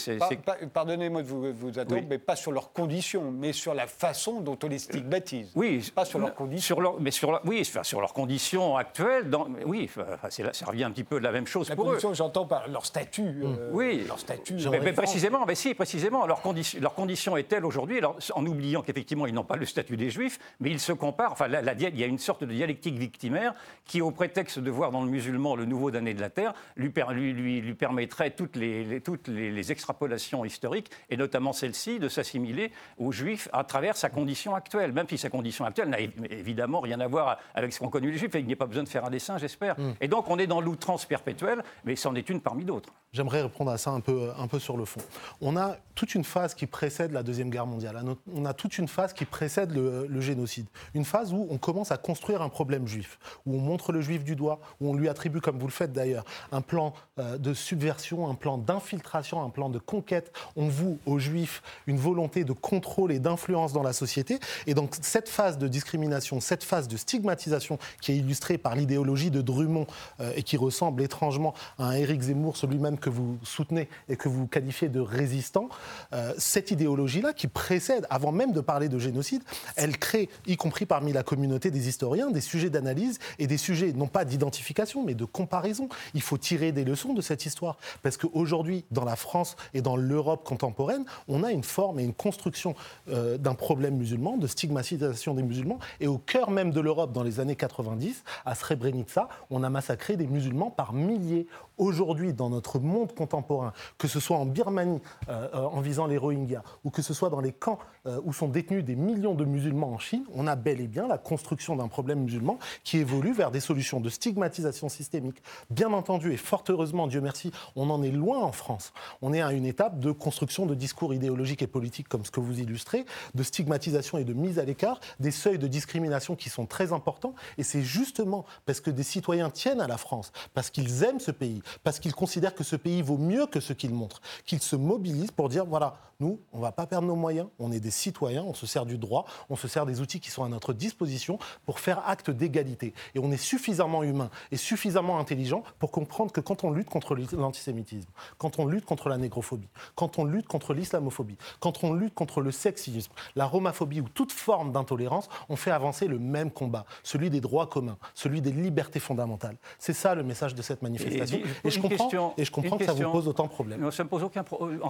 Pardonnez-moi de vous, vous attendre, mais pas sur leurs conditions, mais sur la façon dont on les stigmatise. Oui, pas sur leurs conditions. Sur mais sur oui, sur leurs conditions actuelles. Dans, oui, ça revient un petit peu de la même chose la pour condition, J'entends par leur statut. Euh, oui, leur statut. Mais, précisément, mais si, précisément, leur condition, leur condition est telle aujourd'hui, en oubliant qu'effectivement ils n'ont pas le statut des juifs, mais ils se comparent. Enfin, la, il y a une sorte de dialectique victimaire qui, au prétexte de voir dans le musulman le nouveau damné de la terre, lui, lui, lui, permettrait toutes, les, toutes les, extrapolations historiques, et notamment celle-ci, de s'assimiler aux juifs à travers sa condition actuelle, même si sa condition actuelle n'a évidemment rien à voir avec ce qu'ont connu les juifs, et il n'y a pas besoin de faire un dessin, j'espère. Hmm. Et donc on est dans l'outrance perpétuelle, mais c'en est une parmi d'autres. J'aimerais répondre à ça un peu, un peu sur le fond. On a toute une phase qui précède la Deuxième Guerre mondiale. On a toute une phase qui précède le, génocide. Une phase où on commence à construire un problème juif, où on montre le juif du doigt, où on lui attribue, comme vous le faites d'ailleurs, un plan euh, de subversion, un plan d'infiltration, un plan de conquête. On voue aux juifs une volonté de contrôle et d'influence dans la société. Et donc cette phase de discrimination, cette phase de stigmatisation qui est illustrée par l'idéologie de Drummond euh, et qui ressemble étrangement à un Éric Zemmour, celui-même que vous soutenez et que vous qualifiez de résistant, euh, cette idéologie-là qui précède, avant même de parler de génocide, elle crée, y compris parmi la communauté des historiens, des sujets d'analyse et des sujets non pas d'identification mais de comparaison. Il faut tirer des leçons de cette histoire. Parce qu'aujourd'hui, dans la France et dans l'Europe contemporaine, on a une forme et une construction euh, d'un problème musulman, de stigmatisation des musulmans. Et au cœur même de l'Europe, dans les années 90, à Srebrenica, on a massacré des musulmans par milliers. Aujourd'hui dans notre monde contemporain, que ce soit en Birmanie euh, euh, en visant les Rohingyas, ou que ce soit dans les camps euh, où sont détenus des millions de musulmans en Chine, on a bel et bien la construction d'un problème musulman qui évolue vers des solutions de stigmatisation systémique. Bien entendu, et fort heureusement, Dieu merci, on en est loin en France. On est à une étape de construction de discours idéologiques et politiques comme ce que vous illustrez, de stigmatisation et de mise à l'écart, des seuils de discrimination qui sont très importants. Et c'est justement parce que des citoyens tiennent à la France, parce qu'ils aiment ce pays, parce qu'ils considèrent que ce pays vaut mieux que ce qu'il montre, qu'ils se mobilisent pour dire voilà, nous, on ne va pas perdre nos moyens, on est des citoyens, on se sert du droit, on se sert des outils qui sont à notre disposition pour faire acte d'égalité. Et on est suffisamment humain et suffisamment intelligent pour comprendre que quand on lutte contre l'antisémitisme, quand on lutte contre la négrophobie, quand on lutte contre l'islamophobie, quand on lutte contre le sexisme, la romaphobie ou toute forme d'intolérance, on fait avancer le même combat, celui des droits communs, celui des libertés fondamentales. C'est ça le message de cette manifestation. Et, je comprends, et je comprends que ça vous pose autant de problèmes. Ça ne me pose aucun, problème.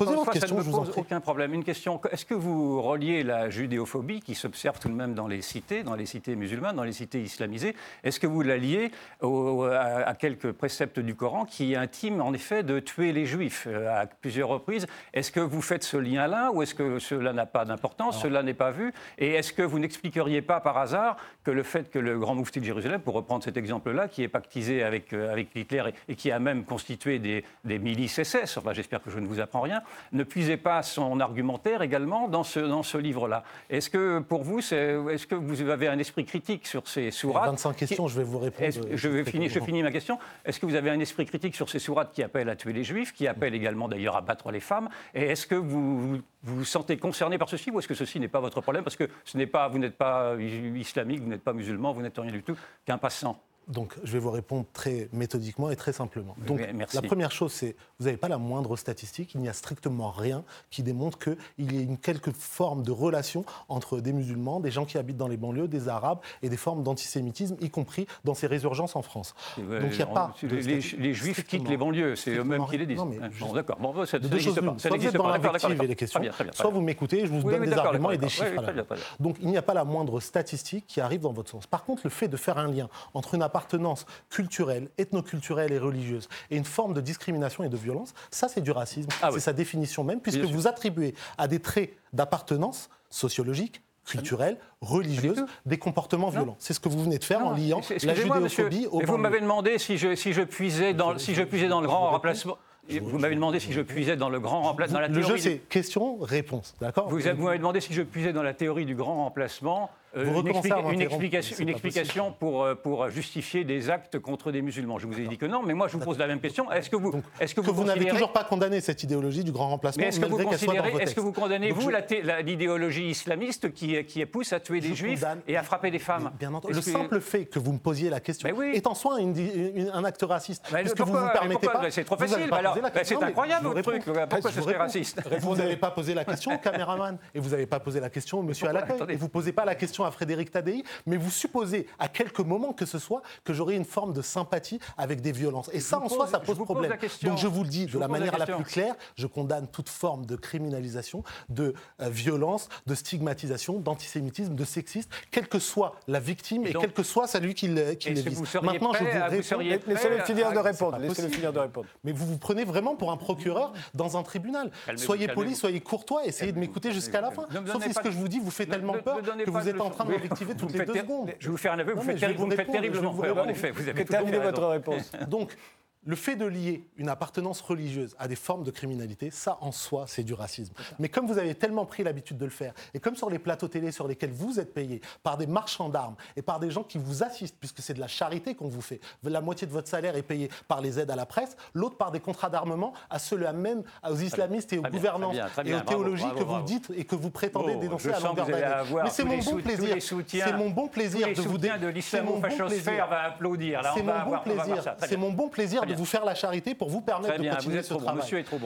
aucun problème. Une question, est-ce que vous reliez la judéophobie qui s'observe tout de même dans les cités, dans les cités musulmanes, dans les cités islamisées, est-ce que vous la liez à, quelques préceptes du Coran qui intiment en effet de tuer les juifs euh, à plusieurs reprises? Est-ce que vous faites ce lien-là ou est-ce que cela n'a pas d'importance, cela n'est pas vu? Et est-ce que vous n'expliqueriez pas par hasard que le fait que le grand moufti de Jérusalem, pour reprendre cet exemple-là, qui est pactisé avec, euh, avec Hitler et, qui a même constitué des, des milices SS, enfin j'espère que je ne vous apprends rien, ne puisait pas son argumentaire également dans ce, dans ce livre-là. Est-ce que pour vous, est-ce que vous avez un esprit critique sur ces sourates 25 questions, je vais vous répondre. Je, vais finir, je finis ma question. Est-ce que vous avez un esprit critique sur ces sourates qui appellent à tuer les juifs, qui appellent également d'ailleurs à battre les femmes? Et est-ce que vous, vous vous sentez concerné par ceci ou est-ce que ceci n'est pas votre problème? Parce que ce n'est pas, vous n'êtes pas islamique, vous n'êtes pas musulman, vous n'êtes rien du tout qu'un passant. Donc, je vais vous répondre très méthodiquement et très simplement. Donc, la première chose, c'est vous n'avez pas la moindre statistique. Il n'y a strictement rien qui démontre qu'il y ait une quelque forme de relation entre des musulmans, des gens qui habitent dans les banlieues, des arabes et des formes d'antisémitisme, y compris dans ces résurgences en France. Donc, il n'y a pas. Les, juifs quittent les banlieues, c'est eux-mêmes qui les disent. Non, bon, d'accord. Bon, ça, n'existe pas. Soit vous êtes dans l'invective et les questions, soit vous m'écoutez, je vous donne des arguments et des chiffres. Donc, il n'y a pas la moindre statistique qui arrive dans votre sens. Par contre, le fait de faire un lien entre une appartenance culturelle, ethnoculturelle et religieuse et une forme de discrimination et de violence, ça c'est du racisme. Ah c'est sa définition même, puisque vous attribuez à des traits d'appartenance sociologique, culturelle, religieuse, des comportements violents. C'est ce que vous venez de faire en liant la judéophobie au Vous m'avez demandé si je, si je puisais dans, si je puisais dans le grand remplacement. Vous m'avez demandé si je puisais dans le grand remplacement. Le jeu, c'est question-réponse, d'accord? Vous, m'avez demandé si je puisais dans la théorie du grand remplacement. Euh, vous une, une, explication, pour, euh, euh, justifier des actes contre des musulmans. Je vous ai dit que non, mais moi je vous pose la même question. Est-ce que vous, est-ce que, vous, n'avez toujours pas condamné cette idéologie du grand remplacement Est-ce que, vous est-ce que vous condamnez vous l'idéologie islamiste qui, pousse à tuer des juifs et à frapper des femmes? Bien entendu. Le simple fait que vous me posiez la question est en soi un acte raciste. Mais parce que vous vous permettez pas. C'est trop facile. C'est incroyable votre truc. Pourquoi ce serait raciste? Vous n'avez pas posé la question au caméraman et vous n'avez pas posé la question au monsieur à et Vous posez pas la question à Frédéric Tadei, mais vous supposez à quelques moments que ce soit que j'aurai une forme de sympathie avec des violences. Et ça, en soi, ça pose problème. Donc je vous le dis de la manière la, plus claire, je condamne toute forme de criminalisation, de euh, violence, de stigmatisation, d'antisémitisme, de sexisme, quelle que soit la victime et, et que soit celui qui, le, qui. Maintenant, je vous, vous Laissez-le finir de répondre. Laissez-le finir de répondre. Mais vous vous prenez vraiment pour un procureur dans un tribunal. Soyez poli, soyez courtois, essayez de m'écouter jusqu'à la fin. Sauf si ce que je vous dis vous fait tellement peur que vous êtes en en train de m'objectiver toutes les deux secondes. Je vais vous faire un aveu, vous, faites, terriblement peur, en effet. Vous avez terminé votre réponse. Donc, le fait de lier une appartenance religieuse à des formes de criminalité, ça en soi, c'est du racisme. Mais comme vous avez tellement pris l'habitude de le faire, et comme sur les plateaux télé sur lesquels vous êtes payés, par des marchands d'armes et par des gens qui vous assistent, puisque c'est de la charité qu'on vous fait, la moitié de votre salaire est payé par les aides à la presse, l'autre par des contrats d'armement à ceux-là même, aux islamistes et aux gouvernances et aux théologies que vous dites et que vous prétendez dénoncer à longueur d'année. Mais c'est mon, bon plaisir. C'est mon bon plaisir de vous dire. de l'islamo-fachosphère va applaudir. C'est mon bon plaisir. C'est mon bon plaisir de vous faire la charité pour vous permettre de continuer ce travail.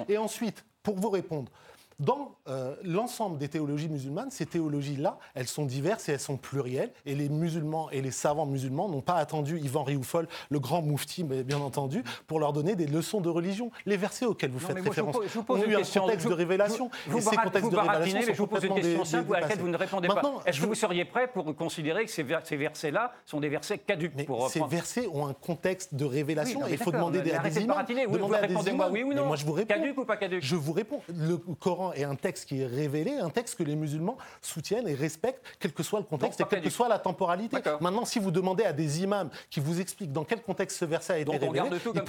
Et ensuite, pour vous répondre, dans euh, l'ensemble des théologies musulmanes, ces théologies-là, elles sont diverses et elles sont plurielles. Et les musulmans et les savants musulmans n'ont pas attendu Ivan Rioufol, le grand moufti, bien entendu, pour leur donner des leçons de religion. Les versets auxquels vous faites référence je vous pose, ont eu un contexte de révélation. Vous, vous et ces contextes de révélation sont je vous pose une question simple à laquelle vous ne répondez pas. Est-ce que vous seriez prêt pour considérer que ces, ces versets-là sont des versets caduques mais pour Ces versets ont un contexte de révélation il faut demander des, à des imams. De oui, vous répondez-moi oui ou non. Moi, je vous réponds. Ou pas caduque Je vous réponds. Le Coran et un texte qui est révélé, un texte que les musulmans soutiennent et respectent, quel que soit le contexte et quelle que soit la temporalité. Maintenant, si vous demandez à des imams qui vous expliquent dans quel contexte ce verset a été révélé, ils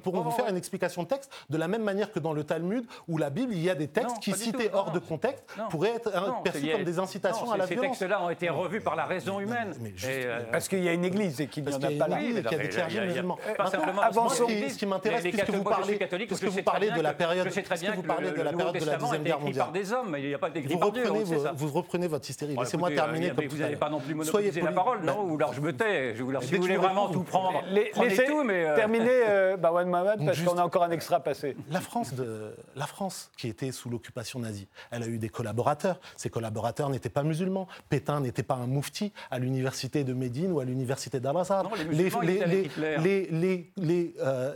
pourront, vous, faire une explication de texte de la même manière que dans le Talmud ou la Bible, il y a des textes qui, cités hors de contexte, pourraient être perçus comme des incitations à la ces violence. Ces textes-là ont été revus par la raison humaine. Parce qu'il y a une église qui qu'il n'y en a, pas là. Il y a des clergés musulmans. Avançons. Ce qui m'intéresse, puisque vous parlez de la période de la période de la Deuxième était Guerre par des hommes, il n'y a pas d'écrit par Vous, reprenez votre hystérie. Laissez-moi terminer. Euh, Comme vous n'allez pas non plus monopoliser la parole, bah, non Ou alors je me tais. Je vous si vous voulez vraiment tout prendre, euh, laissez tout, mais euh, terminer Bawan Mohamed [LAUGHS] parce qu'on a encore un extra passé. La France la France qui était sous l'occupation nazie, elle a eu des collaborateurs. Ces collaborateurs n'étaient pas musulmans. Pétain n'était pas un moufti à l'université de Médine ou à l'université d'Al-Azhar. Les, les,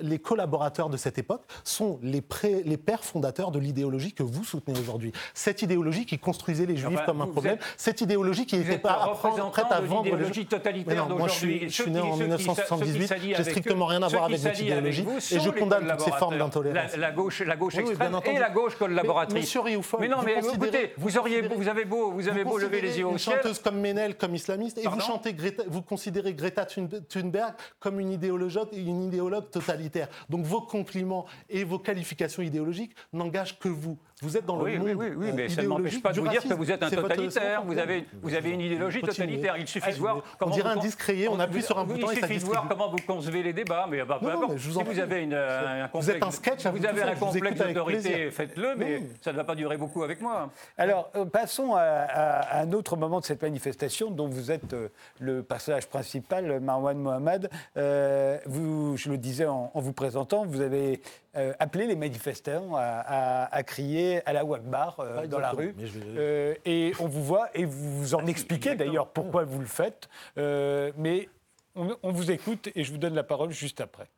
les, collaborateurs de cette époque sont les pères fondateurs de l'idéologie que vous vous soutenez aujourd'hui. Cette idéologie qui construisait les Juifs comme un problème, cette idéologie qui n'était pas, prête à vendre les Juifs. totalitaire non, moi, je suis, né en 1978, j'ai strictement rien à voir avec cette idéologie et je condamne toutes ces formes d'intolérance. La, gauche, la gauche extrême et la gauche collaboratrice. Mais, Rioufol, mais non, vous mais écoutez, vous, auriez, vous avez beau, vous avez beau lever les yeux au ciel. Une chanteuse comme Ménel, comme islamiste, et vous, chantez Greta, vous considérez Greta Thunberg comme une idéologue, une idéologue totalitaire. Donc vos compliments et vos qualifications idéologiques n'engagent que vous. Vous êtes dans le oui. Oui, euh, mais ça ne m'empêche pas de vous dire que vous êtes un totalitaire. Vous avez, vous avez une idéologie totalitaire. Il suffit de voir comment. On dirait vous, un discréé, on appuie sur un bouton Il suffit de voir comment vous concevez les débats. Mais ah, bah, bah vous si vous avez une, euh, un complexe. Vous êtes un sketch hein, Vous avez un complexe d'autorité, faites-le, mais ça ne va pas durer beaucoup avec moi. Alors, euh, passons à un autre moment de cette manifestation dont vous êtes le personnage principal, Marwan Mohamed. Je le disais en vous présentant, vous avez appelé les manifestants à crier à la Wakbar euh, dans la rue. Euh, et on vous voit et vous en expliquez d'ailleurs pourquoi vous le faites. Euh, mais on, on, vous écoute et je vous donne la parole juste après.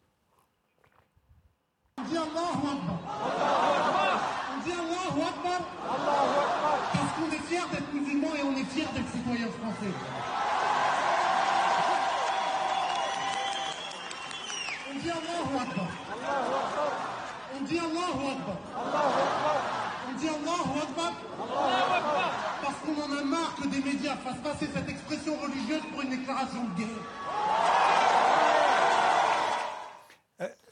Marre que des médias fassent passer cette expression religieuse pour une déclaration de guerre.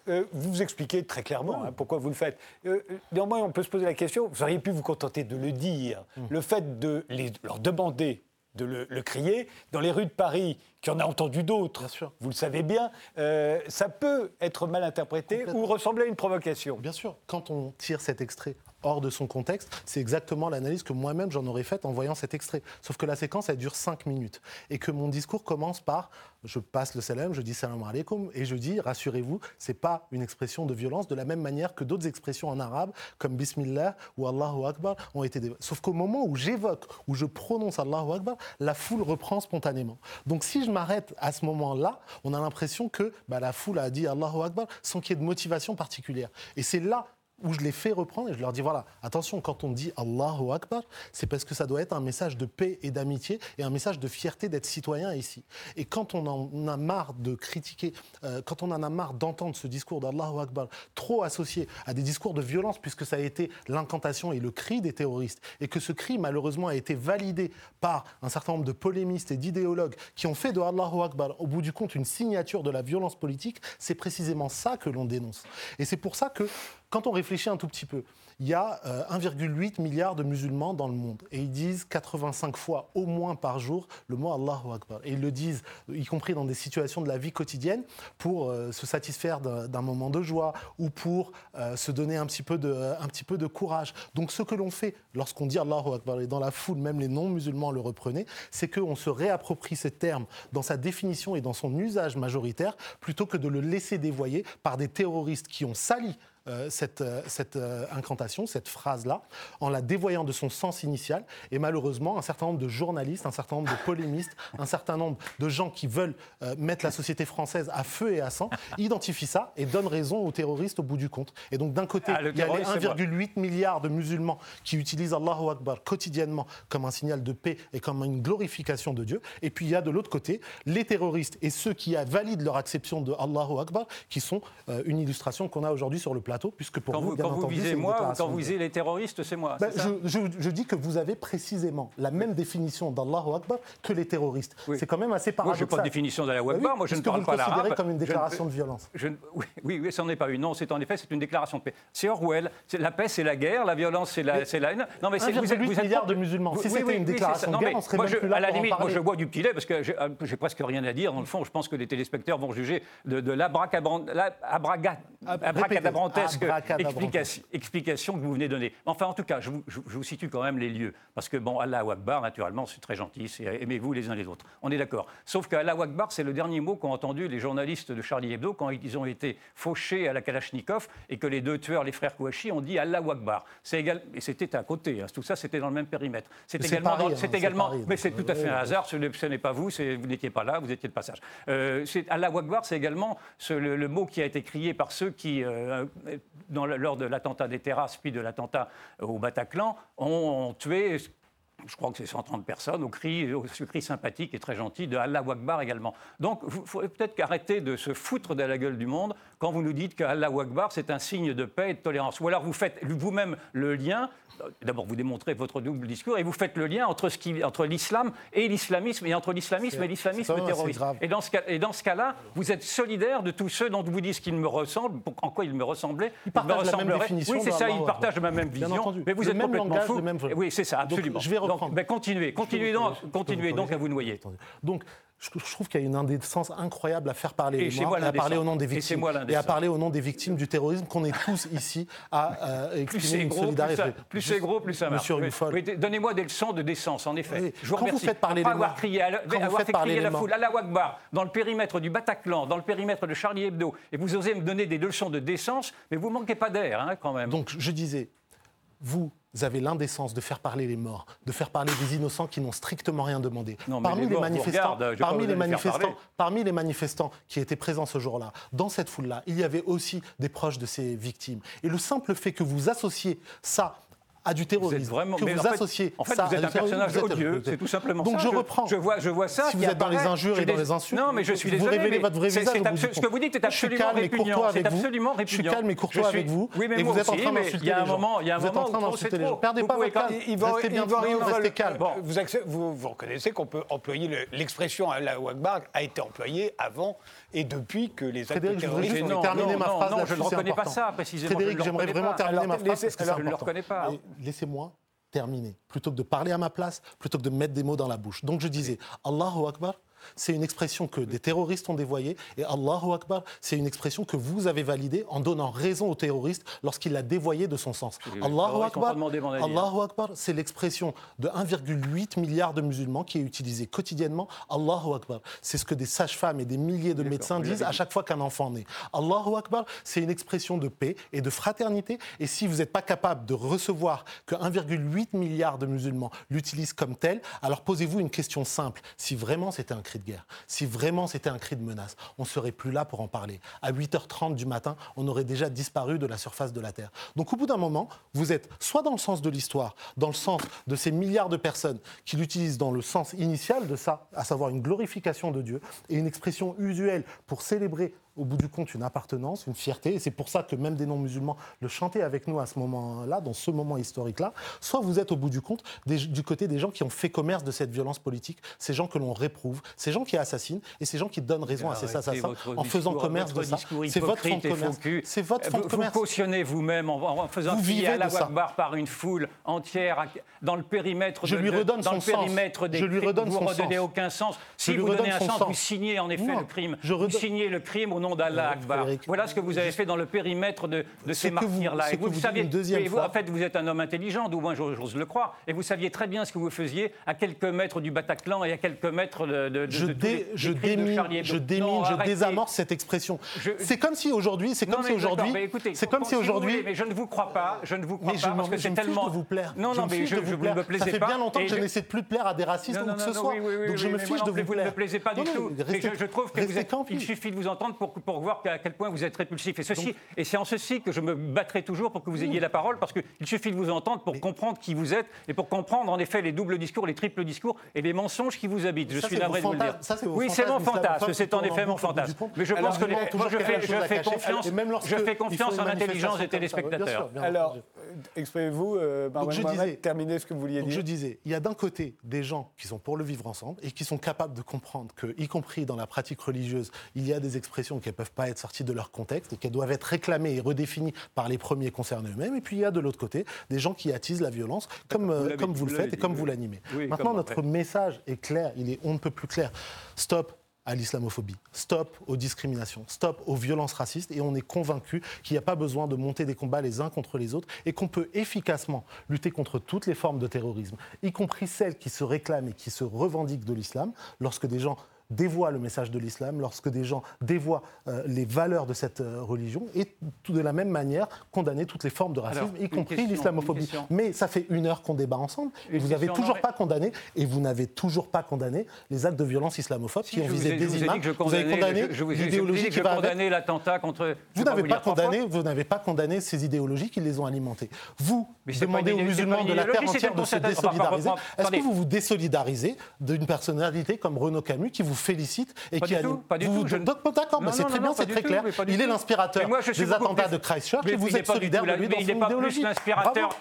Euh, vous vous expliquez très clairement hein, pourquoi vous le faites. Euh, euh, néanmoins, on peut se poser la question, vous auriez pu vous contenter de le dire, le fait de les- leur demander de le, crier. Dans les rues de Paris, qui en a entendu d'autres, vous le savez bien, euh, ça peut être mal interprété ou ressembler à une provocation. Bien sûr, quand on tire cet extrait hors de son contexte, c'est exactement l'analyse que moi-même j'en aurais faite en voyant cet extrait. Sauf que la séquence, elle dure 5 minutes. Et que mon discours commence par je passe le salam, je dis salam alaikum, et je dis rassurez-vous, c'est pas une expression de violence, de la même manière que d'autres expressions en arabe, comme Bismillah ou Allahu Akbar, ont été. Sauf qu'au moment où j'évoque, où je prononce Allahu Akbar, la foule reprend spontanément. Donc si je m'arrête à ce moment-là, on a l'impression que bah, la foule a dit Allahu Akbar sans qu'il y ait de motivation particulière. Et c'est là où je les fais reprendre et je leur dis voilà, attention, quand on dit Allahu Akbar, c'est parce que ça doit être un message de paix et d'amitié et un message de fierté d'être citoyen ici. Et quand on en a marre de critiquer, euh, quand on en a marre d'entendre ce discours d'Allahu Akbar trop associé à des discours de violence, puisque ça a été l'incantation et le cri des terroristes, et que ce cri malheureusement a été validé par un certain nombre de polémistes et d'idéologues qui ont fait de Allahu Akbar au bout du compte une signature de la violence politique, c'est précisément ça que l'on dénonce. Et c'est pour ça que quand on réfléchit un tout petit peu, il y a 1,8 euh, milliard de musulmans dans le monde et ils disent 85 fois au moins par jour le mot Allahu Akbar. Et ils le disent, y compris dans des situations de la vie quotidienne, pour euh, se satisfaire d'un moment de joie ou pour euh, se donner un petit, peu de, courage. Donc ce que l'on fait lorsqu'on dit Allahu Akbar et dans la foule, même les non-musulmans le reprenaient, c'est qu'on se réapproprie ce terme dans sa définition et dans son usage majoritaire plutôt que de le laisser dévoyer par des terroristes qui ont sali euh, cette, euh, cette euh, incantation, cette phrase-là, en la dévoyant de son sens initial. Et malheureusement, un certain nombre de journalistes, un certain nombre de polémistes, un certain nombre de gens qui veulent mettre la société française à feu et à sang, identifient ça et donnent raison aux terroristes au bout du compte. Et donc d'un côté, ah, il y a les 1,8 milliard de musulmans qui utilisent Allahu Akbar quotidiennement comme un signal de paix et comme une glorification de Dieu. Et puis il y a de l'autre côté les terroristes et ceux qui valident leur acception de Allahu Akbar, qui sont une illustration qu'on a aujourd'hui sur le plan puisque pour quand vous, quand vous visez moi ou quand vous visez les terroristes, c'est moi. Ben, je, dis que vous avez précisément la même définition d'Allahu Akbar que les terroristes. C'est quand même assez paradoxal. Moi, je n'ai pas de définition d'Allahu ben Akbar, moi je ne parle pas l'arabe. Vous comme une déclaration de violence. oui, oui, oui, ça n'en est pas une. Non, c'est en effet, c'est une déclaration de paix. C'est Orwell. La paix, c'est la guerre, la violence, c'est la, la haine. Non, mais c'est vous êtes, vous êtes milliards de musulmans. Si c'était une déclaration de guerre, on serait même plus là À la limite, moi je bois du petit lait parce que euh, j'ai presque rien à dire. Dans le fond, je pense que les téléspectateurs vont juger de l'abracadabrantesque explication, que vous venez de donner. Enfin, en tout cas, je vous, situe quand même les lieux. Parce que, bon, Allah Akbar, naturellement, c'est très gentil, c'est aimez-vous les uns les autres. On est d'accord. Sauf qu'Allah Akbar, c'est le dernier mot qu'ont entendu les journalistes de Charlie Hebdo quand ils ont été fauchés à la Kalachnikov et que les deux tueurs, les frères Kouachi, ont dit Allah Akbar. Égal... Et c'était à côté, hein. tout ça, c'était dans le même périmètre. C'est également. Paris, hein, également... mais c'est tout à fait un hasard, ce n'est pas vous, vous n'étiez pas là, vous étiez de passage. Euh, Allah Akbar, c'est également le, mot qui a été crié par ceux qui, euh, dans, lors de l'attentat des terrasses, puis de l'attentat au Bataclan, ont, tué je crois que c'est 130 personnes, au cri, au cri sympathique et très gentil de Allah Akbar également. Donc, il faut peut-être arrêter de se foutre de la gueule du monde quand vous nous dites qu'Allah Akbar, c'est un signe de paix et de tolérance. Ou alors vous faites vous-même le lien D'abord, vous démontrez votre double discours et vous faites le lien entre, entre l'islam et l'islamisme, et entre l'islamisme et l'islamisme terroriste. Et dans, ce cas, et dans ce cas-là, vous êtes solidaire de tous ceux dont vous dites qu'ils me ressemblent, en quoi ils me ressemblaient. Ils partagent la même définition. Oui, c'est ça, ils partagent ma même vision. Mais vous êtes même complètement fou. Même... Oui, c'est ça, absolument. je vais reprendre. Donc, ben, continuez, continuez, donc, continuez donc à vous noyer. Donc, je trouve qu'il y a une indécence incroyable à faire parler les morts, à parler au nom des victimes et, à parler au nom des victimes du terrorisme qu'on est tous ici à euh, exprimer une solidarité. Plus c'est gros, plus ça marche. Donnez-moi des leçons de décence, en effet. Je vous Quand remercie. Vous faites parler Après avoir crié, à, avoir fait crier la foule, à la Wagbar, dans le périmètre du Bataclan, dans le périmètre de Charlie Hebdo, et vous osez me donner des leçons de décence, mais vous manquez pas d'air, hein, quand même. Donc je disais, vous avez l'indécence de faire parler les morts, de faire parler des innocents qui n'ont strictement rien demandé. parmi, les, manifestants, parmi, les manifestants parmi les manifestants qui étaient présents ce jour-là, dans cette foule-là, il y avait aussi des proches de ces victimes. Et le simple fait que vous associez ça à du terrorisme. Vous vraiment... que vous associez en fait, vous êtes un personnage odieux, c'est tout simplement Donc ça. Donc je reprends. Je vois, je vois ça. Si vous êtes dans les injures et dans les insultes, non, mais je suis désolé. Vous révélez votre vrai visage. Ce que vous dites est absolument répugnant. C'est absolument répugnant. Je suis calme et courtois avec vous. Oui, mais vous êtes en train d'insulter les gens. Il y a un moment, il y a un moment où d'insulter les gens. Perdez pas votre calme. Restez bien restez calme. Vous reconnaissez qu'on peut employer l'expression Allah Akbar a été employée avant et depuis que les actes terroristes... Frédéric, je terminer ma phrase je ne reconnais pas ça, précisément. Frédéric, j'aimerais vraiment terminer ma phrase parce que je ne le reconnais pas. Laissez-moi terminé, plutôt que de parler à ma place, plutôt que de mettre des mots dans la bouche. Donc je disais, Allahu Akbar, c'est une expression que des terroristes ont dévoyée. Et Allahu Akbar, c'est une expression que vous avez validée en donnant raison aux terroristes lorsqu'il l'a dévoyée de son sens. Allahu Akbar, Allahu Akbar, c'est l'expression de 1,8 milliard de musulmans qui est utilisée quotidiennement. Allahu Akbar, c'est ce que des sages-femmes et des milliers de médecins disent à chaque fois qu'un enfant naît. Allahu Akbar, c'est une expression de paix et de fraternité. Et si vous n'êtes pas capable de recevoir que 1,8 milliard de musulmans l'utilisent comme tel, alors posez-vous une question simple. Si vraiment c'était un de guerre. Si vraiment c'était un cri de menace, on serait plus là pour en parler. À 8h30 du matin, on aurait déjà disparu de la surface de la Terre. Donc au bout d'un moment, vous êtes soit dans le sens de l'histoire, dans le sens de ces milliards de personnes qui l'utilisent dans le sens initial de ça, à savoir une glorification de Dieu et une expression usuelle pour célébrer au bout du compte une appartenance, une fierté, et c'est pour ça que même des non-musulmans le chantaient avec nous à ce moment-là, dans ce moment historique-là, soit vous êtes au bout du compte du côté des gens qui ont fait commerce de cette violence politique, ces gens que l'on réprouve, ces gens qui assassinent, et ces gens qui donnent raison à ces assassins en faisant commerce de ça. C'est votre fond de commerce. C'est votre fond de commerce. Vous cautionnez vous-même en, faisant crier à la Wakbar par une foule entière dans le périmètre Je lui redonne dans son le périmètre des Je lui redonne vous ne redonnez aucun sens. Si vous donnez un sens, vous signez en effet le crime. Vous signez le crime nom d'Allah Akbar. Voilà ce que vous avez fait dans le périmètre de, ces martyrs-là. Et vous, vous, saviez, et vous, en fait, vous êtes un homme intelligent, d'où moins j'ose le croire, et vous saviez très bien ce que vous faisiez à quelques mètres du Bataclan et à quelques mètres de, de, je de, dé, je démine, je démine, je désamorce cette expression. C'est comme si aujourd'hui, c'est comme si aujourd'hui, c'est comme si aujourd'hui. Mais je ne vous crois pas, je ne vous crois pas parce que c'est tellement. vous plaire. Non, non, mais je ne me plaisais pas. Ça fait bien longtemps que je n'essaie plus de plaire à des racistes ou que ce soit. Donc je me fiche de vous plaire. Vous ne me plaisez pas du tout. Je trouve qu'il suffit de vous entendre pour voir à quel point vous êtes répulsif. Et, ceci, et c'est en ceci que je me battrai toujours pour que vous ayez la parole, parce qu'il suffit de vous entendre pour comprendre qui vous êtes et pour comprendre en effet les doubles discours, les triples discours et les mensonges qui vous habitent. Je suis navré de vous le dire. oui, c'est mon fantasme, c'est en effet mon fantasme. Mais je pense que je fais confiance, je fais confiance en l'intelligence des téléspectateurs. Alors, exprimez-vous, euh, je disais, terminez ce que vous vouliez dire. Je disais, il y a d'un côté des gens qui sont pour le vivre ensemble et qui sont capables de comprendre que, y compris dans la pratique religieuse, il y a des expressions qui ne peuvent pas être sorties de leur contexte. Et qu'elles doivent être réclamées et redéfinies par les premiers concernés eux-mêmes. Et puis il y a de l'autre côté des gens qui attisent la violence, comme vous, euh, comme vous, le faites et comme vous l'animez. Maintenant, notre message est clair, il est on ne peut plus clair. Stop à l'islamophobie, stop aux discriminations, stop aux violences racistes. Et on est convaincu qu'il n'y a pas besoin de monter des combats les uns contre les autres et qu'on peut efficacement lutter contre toutes les formes de terrorisme, y compris celles qui se réclament et qui se revendiquent de l'islam, lorsque des gens dévoie le message de l'islam, lorsque des gens dévoient euh, les valeurs de cette euh, religion, et tout de la même manière condamner toutes les formes de racisme, y compris l'islamophobie. Mais ça fait une heure qu'on débat ensemble, et vous n'avez toujours pas condamné, et vous n'avez toujours pas condamné les actes de violence islamophopes qui ont visé des imams. Vous avez condamné l'idéologie qui va condamné l'attentat contre. Vous n'avez pas condamné, vous n'avez pas condamné ces idéologies qui les ont alimentées. Vous demandez aux musulmans de la terre entière de se désolidariser. Est-ce que vous vous désolidarisez d'une personnalité comme Renaud Camus qui vous félicite et qui a Pas du tout. D'accord, c'est très bien, c'est très clair. Il est l'inspirateur des attentats de Christchurch et vous êtes solidaire de lui dans son idéologie. l'inspirateur.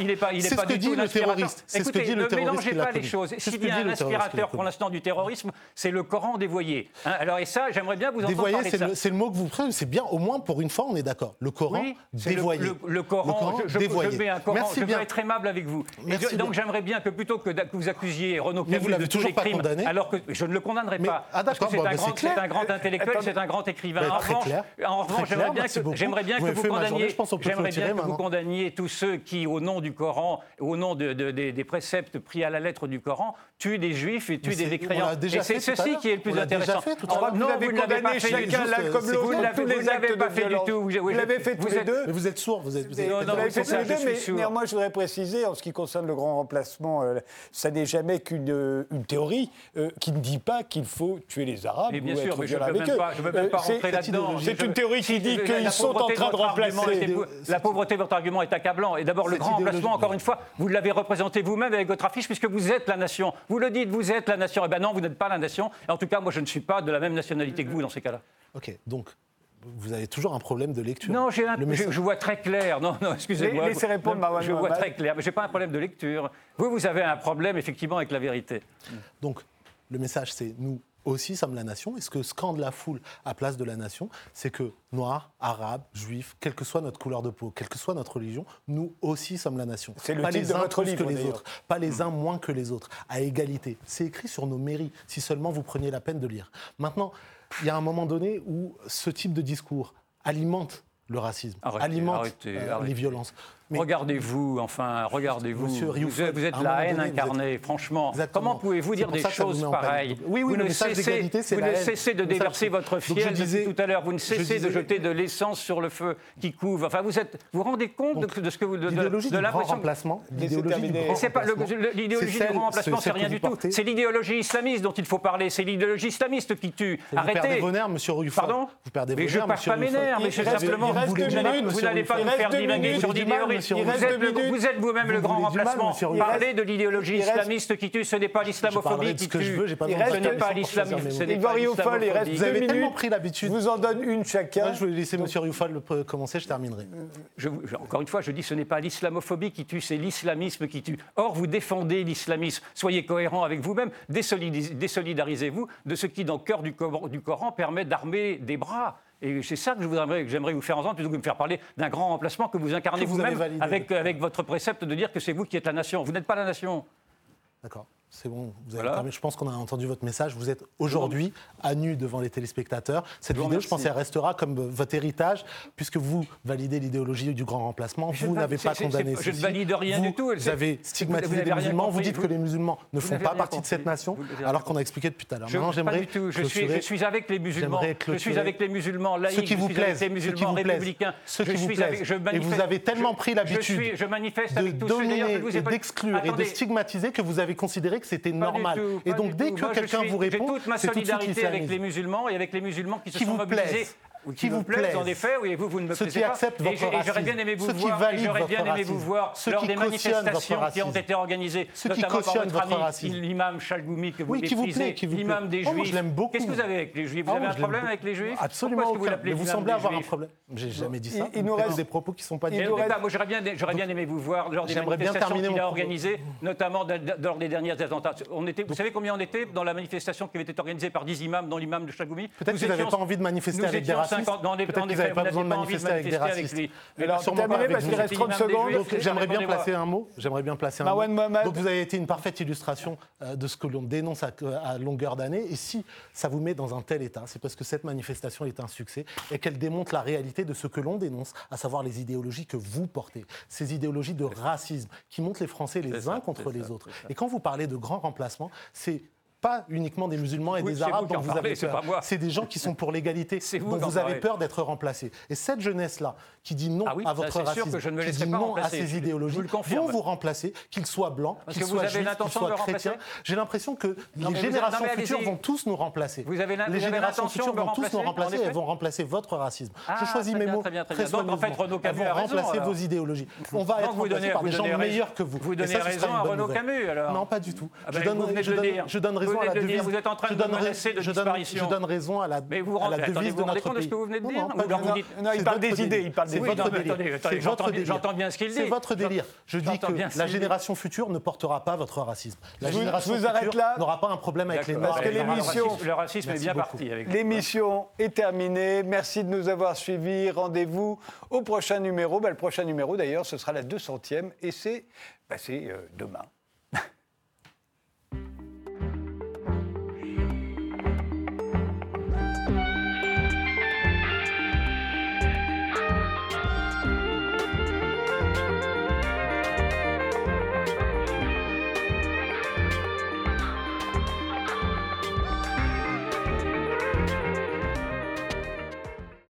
Il n'est pas, il est pas du tout l'inspirateur. C'est ce que dit le terroriste. Ne mélangez pas les choses. S'il y a un inspirateur pour l'instant du terrorisme, c'est le Coran dévoyé. Hein, alors et ça, j'aimerais bien vous entendre parler de ça. C'est le mot que vous prenez. C'est bien, au moins pour une fois, on est d'accord. Le Coran dévoyé. Le Coran dévoyé. Je veux être aimable avec vous. Donc j'aimerais bien que plutôt que vous accusiez Renaud Camus de tous les crimes, alors que je ne le condamnerai pas. Ah d'accord, c'est un, grand intellectuel, c'est un grand écrivain. en revanche, j'aimerais bien, que, vous condamniez, j'aimerais bien que vous condamniez tous ceux qui, au nom du Coran, au nom des, préceptes pris à la lettre du Coran, tuent des juifs et tuent des créants. Et c'est ceci qui est le plus intéressant. Non, vous ne l'avez pas fait l'un comme l'autre. Vous ne l'avez pas fait du tout. Vous l'avez fait tous les deux. Mais vous êtes sourd. Vous êtes. tous les deux. Mais néanmoins, je voudrais préciser, en ce qui concerne le grand remplacement, ça n'est jamais qu'une théorie qui ne dit pas qu'il faut tuer les Arabes. Mais bien sûr, mais je ne veux même pas rentrer là-dedans. C'est une théorie qui dit qu'ils sont en train de remplacer. La pauvreté, votre argument est accablant. Et d'abord, le grand remplacement, encore une fois, vous l'avez représenté vous-même avec votre affiche, puisque vous êtes la nation. Vous le dites, vous êtes la nation. Eh bien non, vous n'êtes pas la nation. En tout cas, moi, je ne suis pas de la même nationalité que vous dans ces cas-là. Ok, donc vous avez toujours un problème de lecture. Non, j'ai un, je, je, vois très clair. Non, non, excusez-moi. Laissez répondre, Marwan. Je vois très clair, mais je n'ai pas un problème de lecture. Vous, vous avez un problème, effectivement, avec la vérité. Donc, le message, c'est nous, aussi sommes la nation. Et ce que scande la foule à place de la nation, c'est que noirs, arabes, juifs, quelle que soit notre couleur de peau, quelle que soit notre religion, nous aussi sommes la nation. C'est le pas les de uns votre plus livre, que les autres, pas les uns moins que les autres, à égalité. C'est écrit sur nos mairies, si seulement vous preniez la peine de lire. Maintenant, il y a un moment donné où ce type de discours alimente le racisme, Arrêtez, alimente arrêtez, euh, arrêtez. les violences. Mais- Regardez-vous, enfin, regardez-vous. Monsieur Vous, êtes- vous la haine donné, vous incarnée, franchement. Exactement. Comment pouvez-vous dire des vous choses pareilles Oui, oui, vous ne cessez, vous ne de déverser votre fiel disais- tout à l'heure. Vous ne cessez disais- de jeter de l'essence sur le feu qui couve. Enfin, vous êtes, vous vous rendez compte de, Donc, de ce que vous de, de- L'idéologie de du grand l'impression- remplacement, Laissez l'idéologie du grand remplacement, l'idéologie c'est du grand remplacement, c'est rien du vous tout. C'est l'idéologie islamiste dont il faut parler. C'est l'idéologie islamiste qui tue. Vous perdez Arrêtez. vos nerfs, monsieur. Pardon Vous perdez Mais je ne monsieur pas mes nerfs, mais simplement. Vous n'allez vous pas Il faire divaguer sur Vous l'idéologie. Monsieur Vous êtes le- vous vous-même le grand remplacement. Parlez de l'idéologie islamiste qui tue. Ce n'est pas l'islamophobie qui ce que je tue. veux, j'ai pas Il besoin de reste- Ce n'est pas l'islamisme. Rioufol, il reste l'islamophobie. Vous avez tellement pris l'habitude. Je vous en donne une chacun. Moi, je vais laisser monsieur pre- commencer, je terminerai. Encore une fois, je dis ce n'est pas l'islamophobie qui tue, c'est l'islamisme qui tue. Or, vous défendez l'islamisme. Soyez cohérent avec vous-même. Désolidarisez-vous de ce qui, dans le cœur du Coran, permet d'armer des bras. Et c'est ça que je voudrais, que j'aimerais vous faire entendre, plutôt que de me faire parler d'un grand remplacement que vous incarnez vous vous-même avec, avec votre précepte de dire que c'est vous qui êtes la nation. Vous n'êtes pas la nation. D'accord. C'est bon, vous avez Voilà. terminé. je pense qu'on a entendu votre message. Vous êtes aujourd'hui à nu devant les téléspectateurs. Cette Je vidéo, je pense, elle restera comme votre héritage, puisque vous validez l'idéologie du grand remplacement. Je vous n'avez pas condamné je ne valide rien Vous du tout. Vous avez vous stigmatisé les musulmans. Vous dites que les musulmans ne font pas partie de cette nation, alors qu'on a expliqué depuis tout à l'heure. Je, j'aimerais du tout. Je suis, je suis avec les musulmans. Je suis avec les musulmans laïcs. Ceux qui vous plaisent, les musulmans républicains. ceux Je qui vous plaisent. Et vous avez tellement pris l'habitude de dominer d'exclure et de stigmatiser que vous avez considéré que c'était normal. tout, Et donc, dès que quelqu'un vous répond, J'ai toute ma solidarité avec les musulmans et avec les musulmans qui se Qui sont mobilisés. Ou Qui vous me plaisent, plaisent. en effet, oui, vous, vous ne me Ceux plaisez qui pas. acceptent Et J'aurais bien aimé vous Ceux qui voir, j'aurais bien aimé vous voir Ceux lors qui des manifestations qui ont racisme. été organisées, Ceux qui par votre votre ami, racisme. l'imam Chalgoumi que vous Oui, qui vous méprisez, qui vous l'imam des Oh, moi, juifs. je l'aime beaucoup. Qu'est-ce que vous avez avec les juifs? Vous Ah, avez moi, un je problème avec les juifs? Absolument Pourquoi que vous aucun. vous semblez avoir un problème. J'ai jamais dit ça. il nous Vous reste- des propos qui ne sont pas tout. Moi, j'aurais bien, aimé vous voir lors des manifestations qu'il a organisées, notamment lors des derniers attentats. Vous savez combien on était dans la manifestation qui avait été organisée par 10 imams, dont l'imam de Chagoumi Peut-être qu'ils n'avaient étions- pas envie de manifester avec des racistes. 50 dans des- Peut-être qu'ils n'avaient pas vous besoin de n'avez pas envie de manifester avec des racistes. Alors, parce qu'il vous. reste 30 C'était l'imam des secondes. Juifs. Donc j'aimerais bien placer un mot. J'aimerais bien placer un mot. Donc vous avez été une parfaite illustration euh, de ce que l'on dénonce à, longueur d'année. Et si ça vous met dans un tel état, c'est parce que cette manifestation est un succès et qu'elle démontre la réalité de ce que l'on dénonce, à savoir les idéologies que vous portez, ces idéologies de racisme qui montent les Français les uns ça, contre les ça, autres. Et quand vous parlez de grand remplacement, c'est pas uniquement des musulmans et Oui, des arabes dont vous parlez, avez peur. C'est des gens qui sont pour l'égalité, vous dont vous avez peur d'être remplacés. Et cette jeunesse-là, qui dit non Ah oui, à votre racisme, que je ne me qui dit pas non à remplacer. ces Je idéologies, vont vous remplacer, qu'ils soient blancs, qu'ils soient avez juifs, qu'ils de soient chrétiens. J'ai l'impression que Non, les mais générations non, mais futures vont tous nous remplacer. Vous avez les avez générations futures de vont tous nous remplacer, et elles vont remplacer votre racisme. Ah, Je choisis mes bien, mots très bien, très très en fait. Renaud Elles Camus vont a raison, remplacer vos idéologies. On va être remplacés par des gens meilleurs que vous. vous donnez raison à Renaud. Camus, alors. Non, pas du tout. Ah Je ben, donne- de je donne- raison à la de devise. vous êtes en train de menacer de disparition. Je donne raison à la Mais vous à la rendez- attendez, devise vous de vous rendez notre compte de ce pays. que vous venez de Non, dire non, Non, il parle des idées, il parle des C'est idées. votre Non, délire. attendez, attendez, C'est j'entends bien- délire. j'entends bien ce qu'il C'est dit. votre délire. Je dis que la génération future ne portera pas votre racisme. La Je vous- génération vous arrête future là. n'aura pas un problème avec les. Noirs. Parce que Le l'émission- racisme- Le racisme est bien parti L'émission est terminée. Merci de nous avoir suivis. Rendez-vous au prochain numéro. Ben, le prochain numéro, d'ailleurs, ce sera la 200e et c'est c'est, euh, demain.